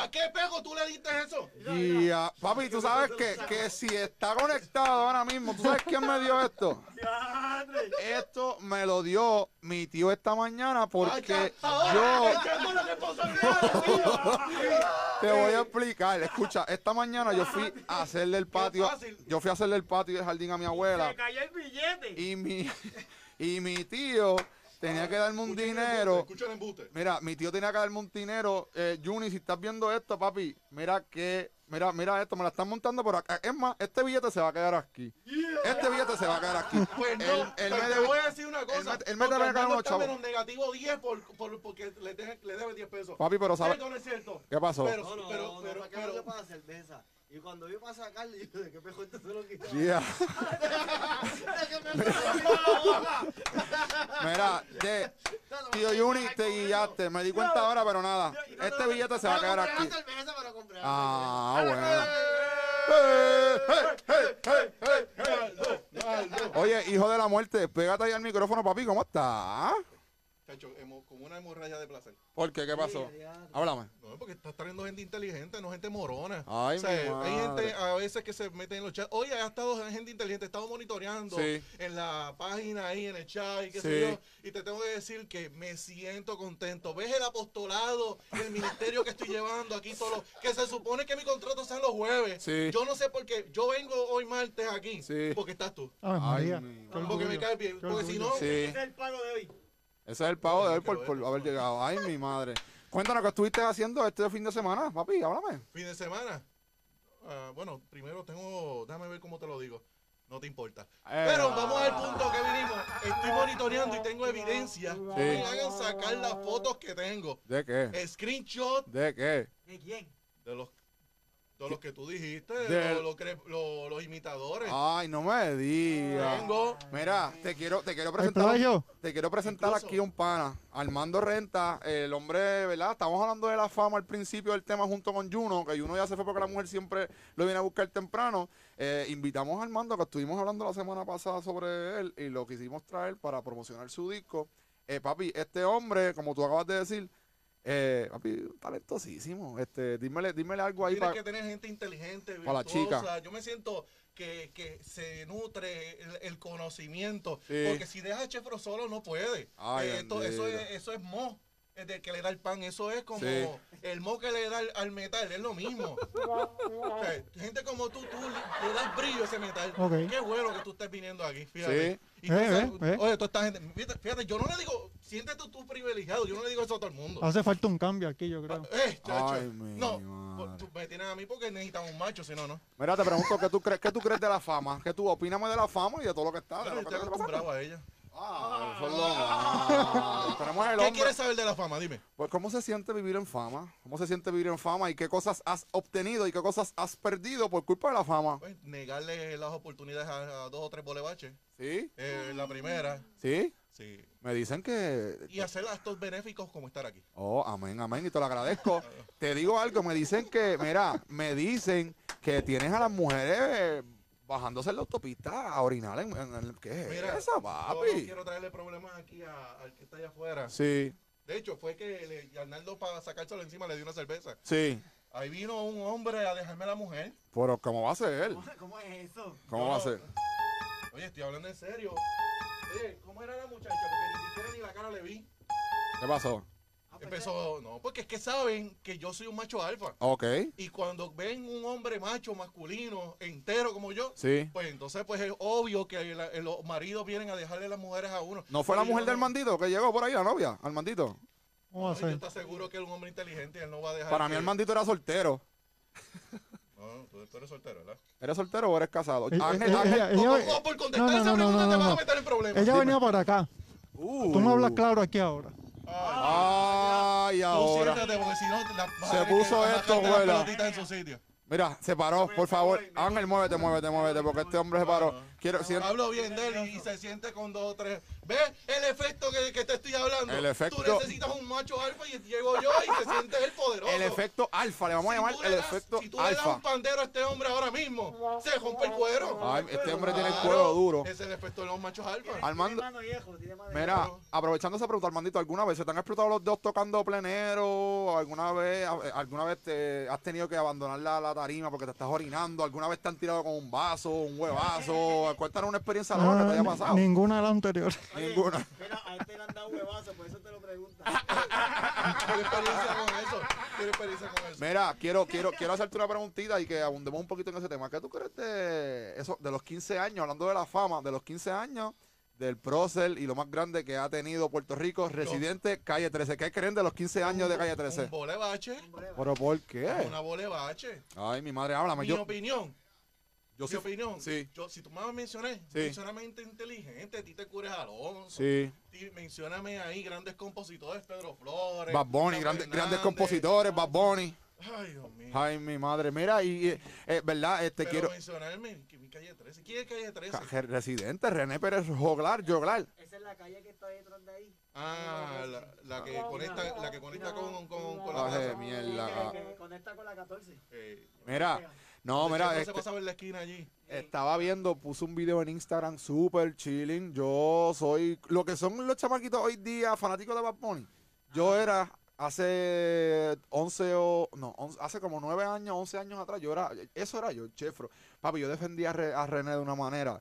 ¿A qué pego tú le diste eso? Y, ah, papi, tú sabes que, que si está conectado ahora mismo, ¿tú sabes quién me dio esto? Esto me lo dio mi tío esta mañana porque yo ¡Echando la responsabilidad, tío! te voy a explicar. Escucha, esta mañana yo fui a hacerle el patio, yo fui a hacerle el patio del jardín a mi abuela cayó el billete. y mi, y mi tío tenía que darme un dinero. el embuste. Mira, mi tío tenía que darme un dinero. Eh, Juni, si estás viendo esto, papi, mira que, mira, mira esto, me la están montando por acá. Es más, este billete se va a quedar aquí. Este billete se va a quedar aquí. Pues no, Él- él me te debe- voy a decir una cosa. él me- él me porque debe ganar unos está chavos. menos negativo 10 por, por, porque le, deje- le debe 10 pesos. Papi, pero ¿sabes qué pasó? Pero, No, no, pero, no, pero, para que pero- no para cerveza. Y cuando yo pasé a sacarle, yo de qué pejo este se lo quitó. Yeah. Mira, de, tío Juni, te guillaste. Me di cuenta ahora, pero nada. Este billete se va a quedar aquí. Ah, bueno. Eh. Oye, hijo de la muerte, pégate ahí al micrófono, papi. ¿Cómo estás? Chacho, hemo- como una hemorragia de placer. ¿Por qué? ¿Qué pasó? Háblame. No, porque estás trayendo gente inteligente, no gente morona. Ay, O sea, mi hay gente a veces que se mete en los chats. Oye, ha estado gente inteligente, he estado monitoreando Sí. en la página ahí, en el chat y qué Sí. sé yo. Y te tengo que decir que me siento contento. ¿Ves el apostolado y el ministerio que estoy llevando aquí los- Que se supone que mi contrato sea los jueves. Sí. Yo no sé por qué. Yo vengo hoy martes aquí. Sí. Porque estás tú. Ay, Ay, María. mi qué Porque me caes bien. Porque si no, Sí. Es el pago de hoy. Ese es el pago de él por, por haber llegado. Ay, mi madre. Cuéntanos qué estuviste haciendo este fin de semana, papi. Háblame. Fin de semana. Ah, bueno, primero tengo. Déjame ver cómo te lo digo. No te importa. Eh. Pero vamos al punto que vinimos. Estoy monitoreando y tengo evidencia. Sí. Me hagan sacar las fotos que tengo. ¿De qué? Screenshot ¿De qué? ¿De quién? de los, de los que tú dijiste, De- los, los cre- los- los imitadores. Ay, no me digas. Tengo. Mira, te quiero, te quiero ¿Hay presentar. plagio? Te quiero presentar Incluso- aquí un pana, Armando Renta, el hombre, ¿verdad? Estamos hablando de la fama al principio del tema junto con Juno, que Juno ya se fue porque la mujer siempre lo viene a buscar temprano. Eh, invitamos a Armando, que estuvimos hablando la semana pasada sobre él y lo quisimos traer para promocionar su disco. Eh, papi, este hombre, como tú acabas de decir, eh, papi, talentosísimo. Este, dímele, dímele algo ahí Tienes para... que tener gente inteligente, pa' la virtuosa. chica. Yo me siento que, que se nutre el, el conocimiento. Sí. Porque si dejas a Chefro solo, no puede. Ay, Eh, esto- eso, es, eso es mo. Es de que le da el pan. Eso es como Sí. el mo que le da al, al metal. Es lo mismo. O sea, gente como tú, tú le, le das brillo a ese metal. Qué bueno que tú estés viniendo aquí. Fíjate. Sí. Y Eh, cosas- eh, eh. Oye, toda esta gente. Fíjate, fíjate, yo no le digo, siéntete tú privilegiado. Yo no le digo eso a todo el mundo. Hace falta un cambio aquí, yo creo. Eh, chacho. Ay, mi no, madre. tú me tienes a mí porque necesitamos un macho, si no, no. Mira, te pregunto, ¿qué tú crees, qué tú crees de la fama? ¿Qué tú opíname de la fama y de todo lo que está? de Bueno, lo yo que estoy acostumbrado a ella. Ah, eso es lo. Tenemos el ¿Qué hombre. quieres saber de la fama? Dime. Pues, ¿cómo se siente vivir en fama? ¿Cómo se siente vivir en fama? ¿Y qué cosas has obtenido y qué cosas has perdido por culpa de la fama? Pues negarle las oportunidades a, a dos o tres bolebaches. ¿Sí? Eh, la primera. ¿Sí? Sí. Me dicen que... Y hacer actos benéficos como estar aquí. Oh, amén, amén, y te lo agradezco. te digo algo, me dicen que, mira, me dicen que tienes a las mujeres eh, bajándose en la autopista a orinar en, en- en- ¿qué es Mira, eso, yo no papi? quiero traerle problemas aquí a- al que está allá afuera. Sí, De hecho, fue que le, Arnaldo para sacárselo encima le dio una cerveza. sí, Ahí vino un hombre a dejarme a la mujer. pero ¿cómo va a ser? ¿Cómo es eso? ¿Cómo va a ser? Oye, estoy hablando en serio. Oye, ¿cómo era la muchacha? Porque ni siquiera ni la cara le vi. ¿Qué pasó? Empezó, no, porque es que saben que yo soy un macho alfa. Ok, Y cuando ven un hombre macho, masculino, entero como yo, sí. pues entonces pues es obvio que la- los maridos vienen a dejarle las mujeres a uno. ¿No fue la Pero yo mujer del mandito que llegó por ahí, la novia? Armandito. ¿Cómo va a Yo ser? seguro que es un hombre inteligente y él no va a dejar Para mí que- Armandito era soltero. No, tú, tú eres soltero, ¿verdad? ¿Eres soltero o eres casado? Eh, Ángel, eh, Ángel. ella- No, ella- no, por contestar no, no, esa no, pregunta no, te no, vas a meter en problemas. Ella venía para acá. Uh. Tú no hablas claro aquí ahora. Ay, Tú ahora. siéntate porque si no la, Se puso esto, en su sitio. Mira, se paró, por favor. Ángel, muévete, muévete, muévete, porque este hombre se paró. Quiero, si- Hablo bien de él y, y se siente con dos o tres. ¿Ves el efecto que, que te estoy hablando? El efecto- Tú necesitas un macho alfa y llego yo y se siente él poderoso. el efecto alfa, le vamos a llamar el das- efecto Si tú le das alfa. un pandero a este hombre ahora mismo, se rompe el cuero. Ay, este hombre tiene el cuero duro. Es el efecto de los machos alfa. Armando, Mano viejo, tiene mano mira, aprovechando esa pregunta, Armandito, ¿alguna vez se te han explotado los dedos tocando plenero? ¿Alguna vez, a- alguna vez te has tenido que abandonar la, la tarima porque te estás orinando? ¿Alguna vez te han tirado con un vaso, un huevazo? Cuéntanos una experiencia loca que te haya pasado. Ninguna de las anteriores. Ninguna. Mira, a este le han dado huevazo, por eso te lo pregunto. ¿Tiene experiencia con eso? ¿Tiene experiencia con eso? Mira, quiero, quiero, quiero hacerte una preguntita y que abundemos un poquito en ese tema. ¿Qué tú crees de eso, de los 15 años, hablando de la fama, de los 15 años, del prócer y lo más grande que ha tenido Puerto Rico, residente Calle 13? ¿Qué creen de los 15 años de Calle 13? Un bolebache. ¿Pero por qué? Una bolebache. Ay, mi madre, háblame. Mi Yo, opinión. Yo mi sí. opinión. Sí. Yo, si tú me mencioné, Sí. mencioname inteligente, a ti te cures Alonso. Sí. Ti- Mencióname ahí grandes compositores, Pedro Flores. Bad Bunny, Tito grandes, compositores, Bad Bunny. Ay, Dios mío. Ay, mi madre. Mira, y, eh, eh, ¿verdad? Este Pero quiero. mencionarme que mi calle 13. ¿Quién es calle 13? Ca- Residente, René Pérez Joglar, Joglar. Esa es la calle que está detrás de ahí. Ah, la, la que conecta, la que conecta con, con, con la Ay, mierda. Que, que conecta con la 14. Eh, Mira, no, ¿de mira, este- se pasaba en la esquina allí. Estaba viendo, puse un video en Instagram super chilling. Yo soy lo que son los chamaquitos hoy día, fanáticos de Bad Bunny. Yo era hace 11 o no, 11 hace como 9 años, 11 años atrás, yo era eso era yo, Chefro. Papi, yo defendía a, Re- a René de una manera.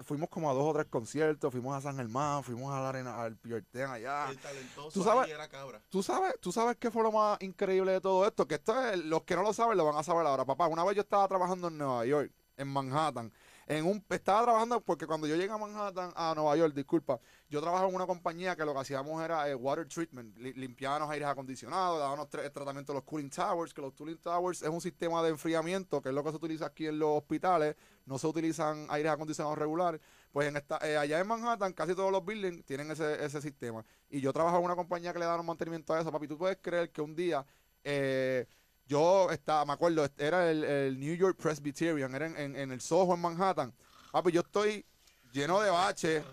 Fuimos como a dos o tres conciertos, fuimos a San Germán, fuimos a la arena al Pierten allá. El talentoso ¿Tú sabes? era cabra. ¿Tú sabes, tú sabes qué fue lo más increíble de todo esto, que esto es, los que no lo saben lo van a saber ahora, papá. Una vez yo estaba trabajando en Nueva York, en Manhattan, en un estaba trabajando porque cuando yo llegué a Manhattan, a Nueva York, disculpa, yo trabajaba en una compañía que lo que hacíamos era eh, water treatment, li- limpiábamos aires acondicionados, dábamos tra- tratamiento de los cooling towers, que los cooling towers es un sistema de enfriamiento, que es lo que se utiliza aquí en los hospitales, no se utilizan aires acondicionados regulares, pues en esta, eh, allá en Manhattan casi todos los buildings tienen ese, ese sistema. Y yo trabajaba en una compañía que le daban mantenimiento a eso, papi. Tú puedes creer que un día eh, yo estaba, me acuerdo, era el, el New York Presbyterian, era en, en- en el Soho en Manhattan. Papi, yo estoy lleno de baches.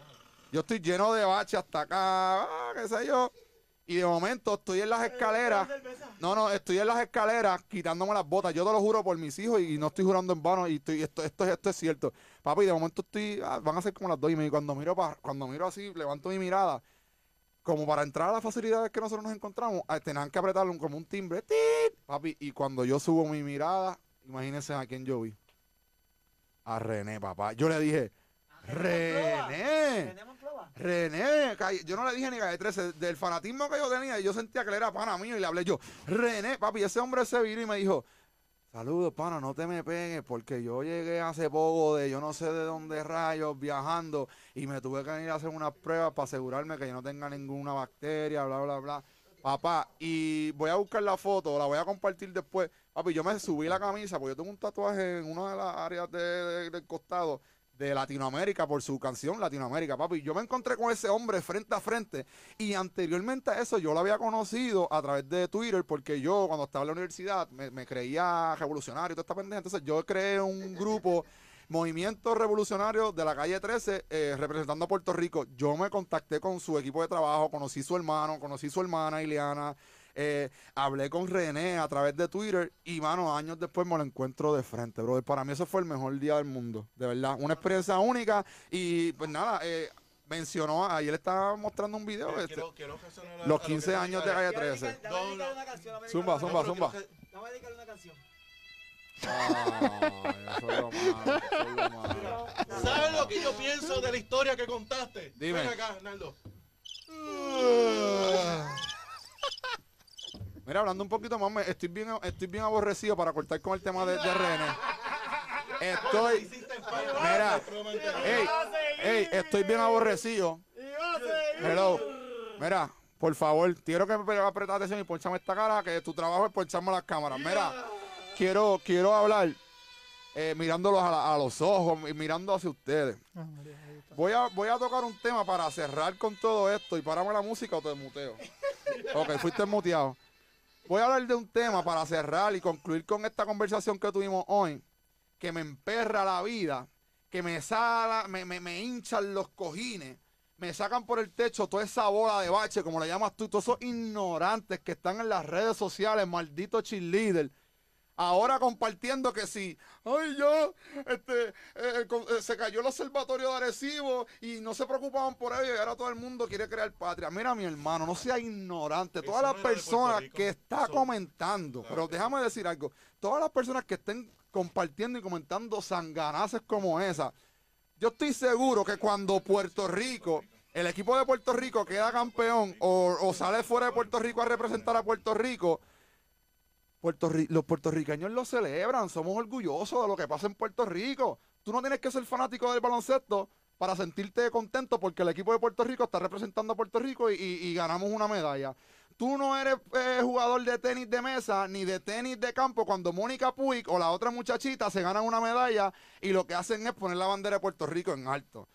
Yo estoy lleno de baches hasta acá, ah, qué sé yo. Y de momento estoy en las escaleras. No, no, estoy en las escaleras quitándome las botas. Yo te lo juro por mis hijos y no estoy jurando en vano. Y estoy, esto, esto, esto es cierto. Papi, de momento estoy. ah, van a ser como las dos y media. Cuando miro, pa- cuando miro así, levanto mi mirada. Como para entrar a las facilidades que nosotros nos encontramos, ah, tenían que apretarle un- como un timbre. Papi, y cuando yo subo mi mirada, imagínense a quién yo vi. A René, papá. Yo le dije, René. René, yo no le dije ni calle 13, del fanatismo que yo tenía, yo sentía que él era pana mío y le hablé yo, René, papi, ese hombre se vino y me dijo, saludos, pana, no te me pegues, porque yo llegué hace poco de yo no sé de dónde rayos viajando y me tuve que ir a hacer unas pruebas para asegurarme que yo no tenga ninguna bacteria, bla, bla, bla. Papá, y voy a buscar la foto, la voy a compartir después. Papi, yo me subí la camisa porque yo tengo un tatuaje en una de las áreas de- del costado de Latinoamérica por su canción Latinoamérica, papi. Yo me encontré con ese hombre frente a frente y anteriormente a eso yo lo había conocido a través de Twitter porque yo cuando estaba en la universidad me, creía revolucionario y toda esta pendeja. Entonces yo creé un grupo, Movimiento Revolucionario de la calle 13, eh, representando a Puerto Rico. Yo me contacté con su equipo de trabajo, conocí su hermano, conocí su hermana Ileana, eh, hablé con René a través de Twitter y, mano, años después me lo encuentro de frente, brother. Para mí eso fue el mejor día del mundo, de verdad. Una experiencia única y, pues nada, eh, mencionó, ayer estaba mostrando un video, este, Quiero, quiero reaccionar a- los a lo que 15 dijo años de calle 13. Dame dedicarle una canción, dame Zumba, zumba, zumba. Dame dedicarle una canción. Ay, eso es lo malo, eso es lo malo. ¿Sabes lo que yo pienso de la historia que contaste? Dime. Ven acá, Naldo. Mira, hablando un poquito más, me- estoy bien, estoy bien aborrecido para cortar con el tema de, de René. Estoy. Mira, ey, ey, estoy bien aborrecido. Hello. Mira, por favor, quiero que me apretes atención y ponchame esta cara, que tu trabajo es poncharme las cámaras. Mira, quiero, quiero hablar eh, mirándolos a, la- a los ojos y mirando hacia ustedes. Ah. Voy a, voy a tocar un tema para cerrar con todo esto y parame la música o te muteo. Ok, fuiste muteado. Voy a hablar de un tema para cerrar y concluir con esta conversación que tuvimos hoy, que me emperra la vida, que me sala, me, me, me hinchan los cojines, me sacan por el techo toda esa bola de bache, como le llamas tú, todos esos ignorantes que están en las redes sociales, malditos cheerleader. Ahora compartiendo que si, ay, yo, este, eh, con- eh, se cayó el observatorio de Arecibo y no se preocupaban por ello y ahora todo el mundo quiere crear patria. Mira, mi hermano, no sea ignorante. Todas las personas que está comentando, Claro pero déjame decir algo, todas las personas que estén compartiendo y comentando sanganaces como esa, yo estoy seguro que cuando Puerto Rico, el equipo de Puerto Rico queda campeón o, o sale fuera de Puerto Rico a representar a Puerto Rico, Puerto los puertorriqueños lo celebran, somos orgullosos de lo que pasa en Puerto Rico. Tú no tienes que ser fanático del baloncesto para sentirte contento porque el equipo de Puerto Rico está representando a Puerto Rico y ganamos una medalla. Tú no eres eh, jugador de tenis de mesa ni de tenis de campo cuando Mónica Puig o la otra muchachita se ganan una medalla y lo que hacen es poner la bandera de Puerto Rico en alto.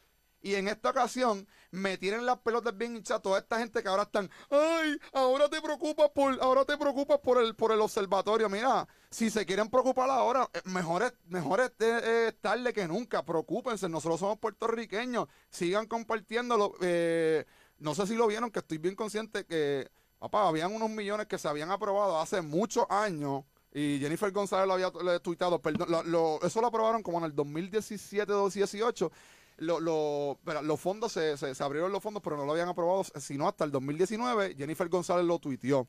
Y en esta ocasión me tienen las pelotas bien hinchadas toda esta gente que ahora están, ay, ahora te preocupas por, ahora te preocupas por el, por el observatorio. Mira, si se quieren preocupar ahora, eh, mejor es, mejor es eh, eh, tarde que nunca. Preocúpense, nosotros somos puertorriqueños, sigan compartiéndolo. Eh, no sé si lo vieron, que estoy bien consciente que, papá, habían unos millones que se habían aprobado hace muchos años. Y Jennifer González lo había tuiteado, perdón, lo- lo- eso lo aprobaron como en el 2017 2018 los fondos se, se- abrieron los fondos, pero no lo habían aprobado sino hasta el 2019. Jennifer González lo tuiteó.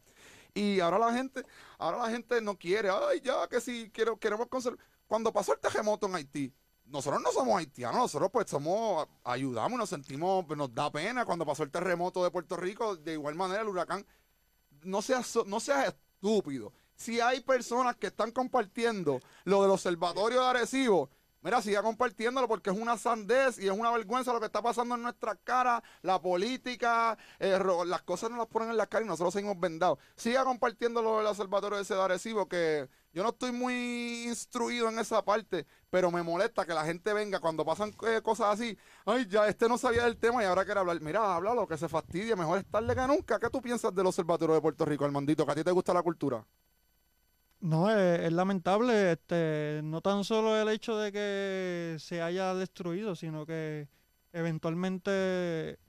Y ahora la gente, ahora la gente no quiere, ay, ya que si quiero, queremos conservar. Cuando pasó el terremoto en Haití, nosotros no somos haitianos, nosotros pues somos, ayudamos, nos sentimos, pues, nos da pena cuando pasó el terremoto de Puerto Rico, de igual manera el huracán. No seas, no seas estúpido. Si hay personas que están compartiendo lo del observatorio de Arecibo, Mira, siga compartiéndolo porque es una sandez y es una vergüenza lo que está pasando en nuestra cara, la política, eh, las cosas nos las ponen en la cara y nosotros seguimos vendados. Siga compartiendo lo del observatorio de ese que yo no estoy muy instruido en esa parte, pero me molesta que la gente venga cuando pasan eh, cosas así. Ay, ya este no sabía del tema y ahora quiere hablar. Mira, háblalo, que se fastidie, mejor es tarde que nunca. ¿Qué tú piensas del observatorio de Puerto Rico, Armandito? Que a ti te gusta la cultura. No, es, es lamentable, este, no tan solo el hecho de que se haya destruido, sino que eventualmente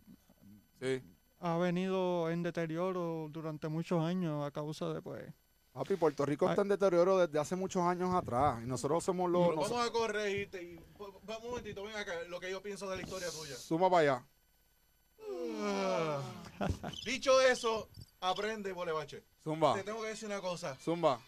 Sí. ha venido en deterioro durante muchos años a causa de, pues, Papi, Puerto Rico Ay. está en deterioro desde hace muchos años atrás y nosotros somos los... Nos- vamos a corregirte y va- va un momentito, ven acá, lo que yo pienso de la historia tuya. Suma para allá. Dicho eso, aprende, bolebache. Zumba. Te tengo que decir una cosa. Zumba.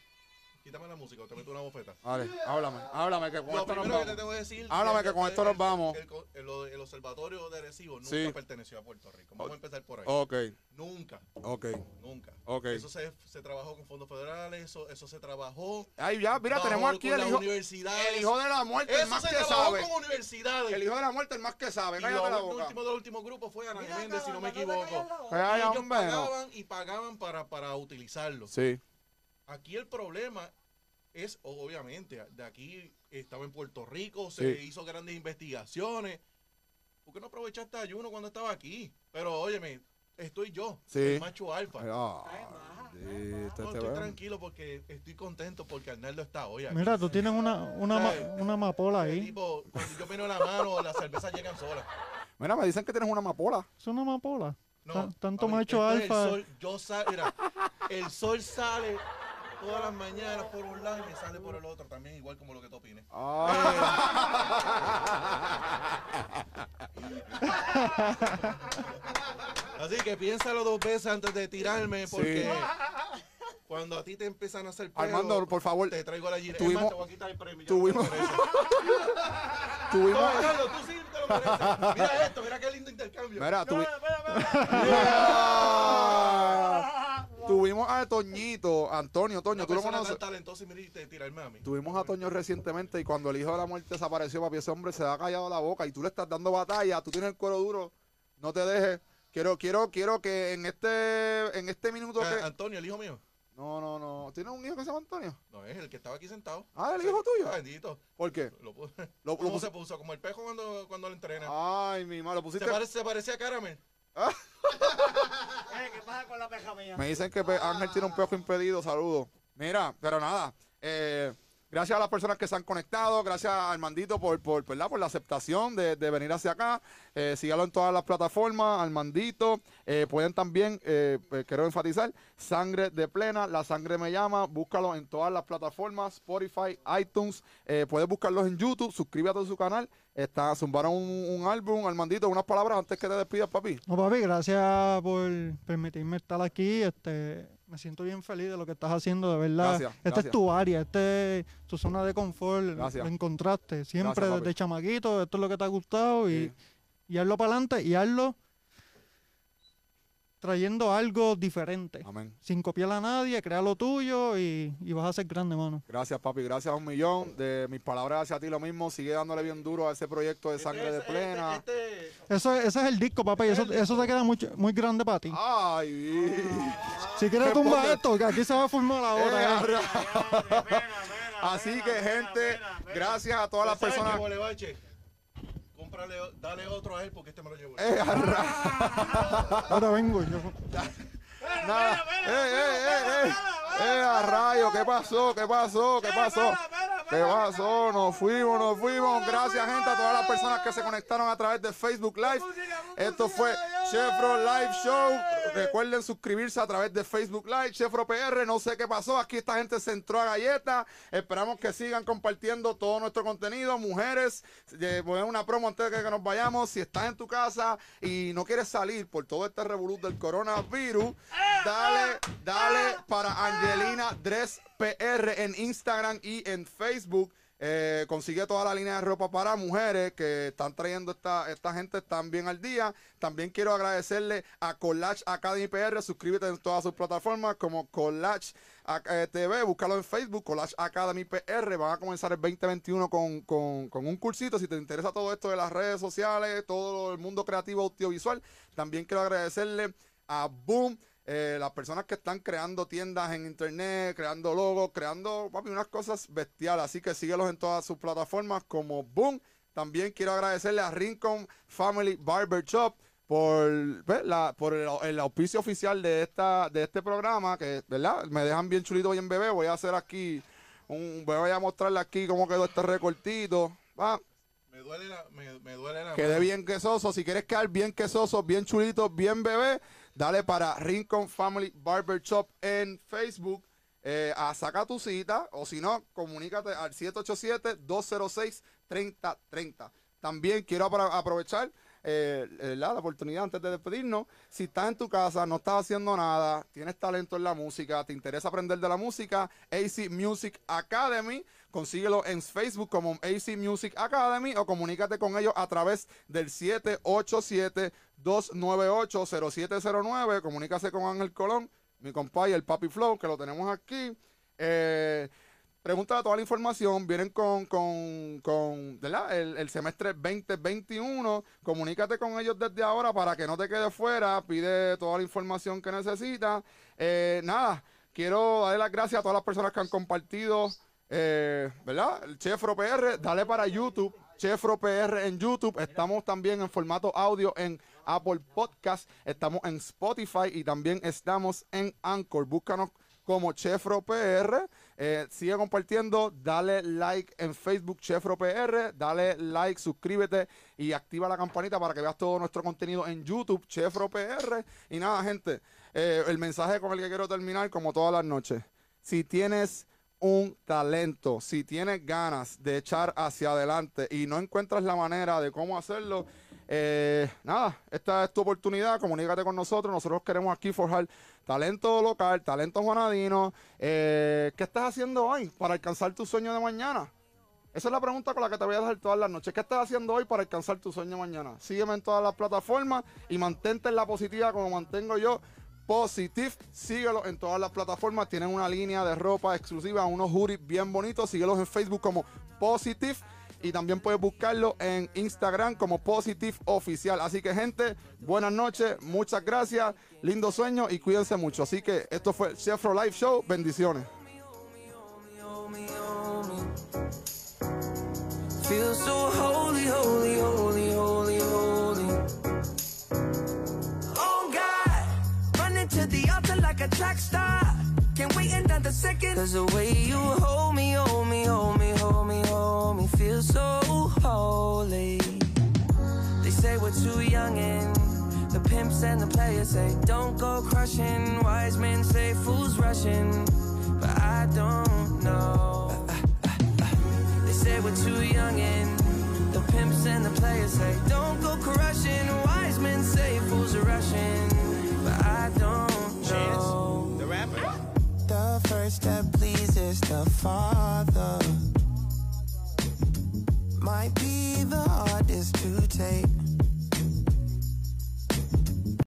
Quítame la música o te meto una bofeta. Vale, háblame, háblame que con Lo esto nos primero que te vamos. tengo que decir. Háblame que con esto nos el- vamos. El, co- el- lo- el observatorio de Arecibo nunca Sí. perteneció a Puerto Rico. Vamos a empezar por ahí. Ok, Nunca, ok, nunca. ok. Eso se, se trabajó con fondos federales, eso, eso se trabajó. Ay, ya, mira, bajo tenemos aquí con el las hijo, universidades. el hijo de la muerte, el Eso más se que trabajó sabe. con universidades. El hijo de la muerte, el más que sabe. y Cállate la lo boca. último del último grupo fue Ana Mira, Méndez, si no me cabrón, no te equivoco. calles la boca. Ay, Y ellos hombre, no. pagaban y pagaban para, para utilizarlo. Sí, Aquí el problema es, obviamente, de aquí estaba en Puerto Rico, se Sí. hizo grandes investigaciones. ¿Por qué no aprovechaste a Juno cuando estaba aquí? Pero óyeme, estoy yo, Sí. el macho alfa. Ah, Está en baja. te- No, te estoy tranquilo porque estoy contento porque Arnaldo está hoy aquí. Mira, tú tienes una, una, ma- una amapola ahí. tipo, cuando yo miro la mano, las cervezas llegan solas. Mira, me dicen que tienes una amapola. Es una amapola. No, Tan- Tanto macho es el alfa. sol. yo sal- mira, el sol sale todas las mañanas por un lado y me sale por el otro también, igual como lo que tú opines. Así que piénsalo dos veces antes de tirarme, porque Sí. cuando a ti te empiezan a hacer pelo, Armando, por favor. te traigo la gira. tuvimos- Es más, te voy a quitar el premio. tuvimos-. Tuvimos. No, tú sí te lo mereces. Mira esto, mira qué lindo intercambio. Mira, tuvi- Tuvimos a Toñito, Antonio, Toño, Una tú lo conoces. tan talentosa y tirarme a mí. Tuvimos a Toño recientemente y cuando el hijo de la muerte desapareció, papi, ese hombre se ha callado la boca y tú le estás dando batalla, tú tienes el cuero duro, no te dejes. Quiero, quiero, quiero que en este, en este minuto Ah, que. Antonio, el hijo mío. No, no, no. ¿Tienes un hijo que se llama Antonio? No, es el que estaba aquí sentado. Ah, el hijo tuyo. Ah, Bendito. ¿Por qué? Lo, Lo- ¿Cómo lo se puso? Como el pejo cuando, cuando lo entrena. Ay, mi madre, lo se, pusiste. parece, se parecía a Caramel. Eh, ¿Qué pasa con la peja mía? Me dicen que Ángel tiene un pejo impedido, saludos. Mira, pero nada, eh, gracias a las personas que se han conectado, gracias a Armandito por, por, ¿verdad? por la aceptación de, de venir hacia acá. Eh, sígalo en todas las plataformas, Armandito. Eh, pueden también, eh, pues, quiero enfatizar, Sangre de Plena, La Sangre Me Llama, búscalo en todas las plataformas, Spotify, iTunes, eh, puedes buscarlos en YouTube, suscríbete a su canal. Está, zumbaron un, un álbum, Armandito, unas palabras antes que te despidas, papi. No, papi, gracias por permitirme estar aquí. Este, me siento bien feliz de lo que estás haciendo, de verdad. Gracias, Esta gracias. es tu área, esta es tu zona de confort. Gracias. Lo encontraste siempre desde chamaquito. Esto es lo que te ha gustado y, y hazlo para adelante y hazlo trayendo algo diferente. Amén. Sin copiar a nadie, crea lo tuyo y, y vas a ser grande, mano. Gracias, papi. Gracias a un millón. De mis palabras hacia ti lo mismo. Sigue dándole bien duro a ese proyecto de sangre de plena. Eso, ese es el disco, papá, y eso, eso te queda mucho, muy grande para ti. Ay, Si quieres poca- esto, que aquí se va a formar Eh, ahora. eh. Así que, gente, gracias a todas las ¿Sabes qué, personas. Cómprale, dale otro a él porque este me lo llevo. yo. Eh, arra- Ahora vengo yo. Nada. Eh, eh, eh, eh. Eh, a rayo, ¿qué pasó? ¿Qué pasó? ¿Qué pasó? ¿Qué pasó? Nos fuimos, nos fuimos. Gracias, gente, a todas las personas que se conectaron a través de Facebook Live. Esto fue Chevro Live Show. Recuerden suscribirse a través de Facebook Live, Chevro PR. No sé qué pasó. Aquí esta gente se entró a galleta. Esperamos que sigan compartiendo todo nuestro contenido. Mujeres, voy a una promo antes de que nos vayamos. Si estás en tu casa y no quieres salir por todo este revolú del coronavirus, dale, dale para Angelina Dress PR en Instagram y en Facebook. Eh, consigue toda la línea de ropa para mujeres que están trayendo esta, esta gente, están bien al día. También quiero agradecerle a Collage Academy PR. Suscríbete en todas sus plataformas como Collage eh, TV. Búscalo en Facebook, Collage Academy PR. Van a comenzar el 2021 con, con, con un cursito. Si te interesa todo esto de las redes sociales, todo el mundo creativo audiovisual, también quiero agradecerle a Boom. Eh, las personas que están creando tiendas en internet, creando logos, creando papi, unas cosas bestiales. Así que síguelos en todas sus plataformas como Boom. También quiero agradecerle a Rincon Family Barber Shop por, ¿ves? la, por el, el auspicio oficial de esta de este programa, que ¿verdad? me dejan bien chulito, bien bebé. Voy a hacer aquí, un, voy a mostrarle aquí cómo quedó este recortito. Va, Me duele la, me, me duele la mano. bien quesoso. Si quieres quedar bien quesoso, bien chulito, bien bebé, dale para Rincon Family Barber Shop en Facebook. Eh, a saca tu cita o si no, comunícate al 787-206-3030. También quiero apro- aprovechar eh, eh, la oportunidad antes de despedirnos. Si estás en tu casa, no estás haciendo nada, tienes talento en la música, te interesa aprender de la música, AC Music Academy, consíguelo en Facebook como AC Music Academy o comunícate con ellos a través del 787-298-0709. Comunícase con Ángel Colón, mi compadre, el Papi Flow, que lo tenemos aquí. Eh, Pregunta toda la información. Vienen con, con, con ¿verdad? El, el semestre 2021. Comunícate con ellos desde ahora para que no te quedes fuera. Pide toda la información que necesitas. Eh, nada, quiero darle las gracias a todas las personas que han compartido, eh, ¿verdad? El Chefro PR, dale para YouTube. Chefro PR en YouTube. Estamos también en formato audio en Apple Podcast, estamos en Spotify y también estamos en Anchor. Búscanos como Chefro PR. Eh, sigue compartiendo, dale like en Facebook Chefro PR, dale like, suscríbete y activa la campanita para que veas todo nuestro contenido en YouTube Chefro PR. Y nada, gente, eh, el mensaje con el que quiero terminar, como todas las noches, si tienes un talento, si tienes ganas de echar hacia adelante y no encuentras la manera de cómo hacerlo, eh, nada, esta es tu oportunidad, comunícate con nosotros, nosotros queremos aquí forjar talento local, talento juanadino. Eh, ¿Qué estás haciendo hoy para alcanzar tu sueño de mañana? Esa es la pregunta con la que te voy a dejar todas las noches. ¿Qué estás haciendo hoy para alcanzar tu sueño mañana? Sígueme en todas las plataformas y mantente en la positiva como mantengo yo. Positive, síguelo en todas las plataformas. Tienen una línea de ropa exclusiva, unos hoodies bien bonitos. Síguelos en Facebook como Positive y también puedes buscarlo en Instagram como Positive Oficial. Así que, gente, buenas noches, muchas gracias, lindo sueño y cuídense mucho. Así que esto fue el Chefro Live Show. Bendiciones. Like a track star. Can't wait another second. Cause the way you hold me, hold me, hold me, hold me, hold me, feel so holy. They say we're too young and the pimps and the players say don't go crushing. Wise men say fools rushing, but I don't know. They say we're too young and the pimps and the players say don't go crushing. Wise men say fools rushing, but I don't know. the rapper. The first step pleases the Father. Might be the hardest to take.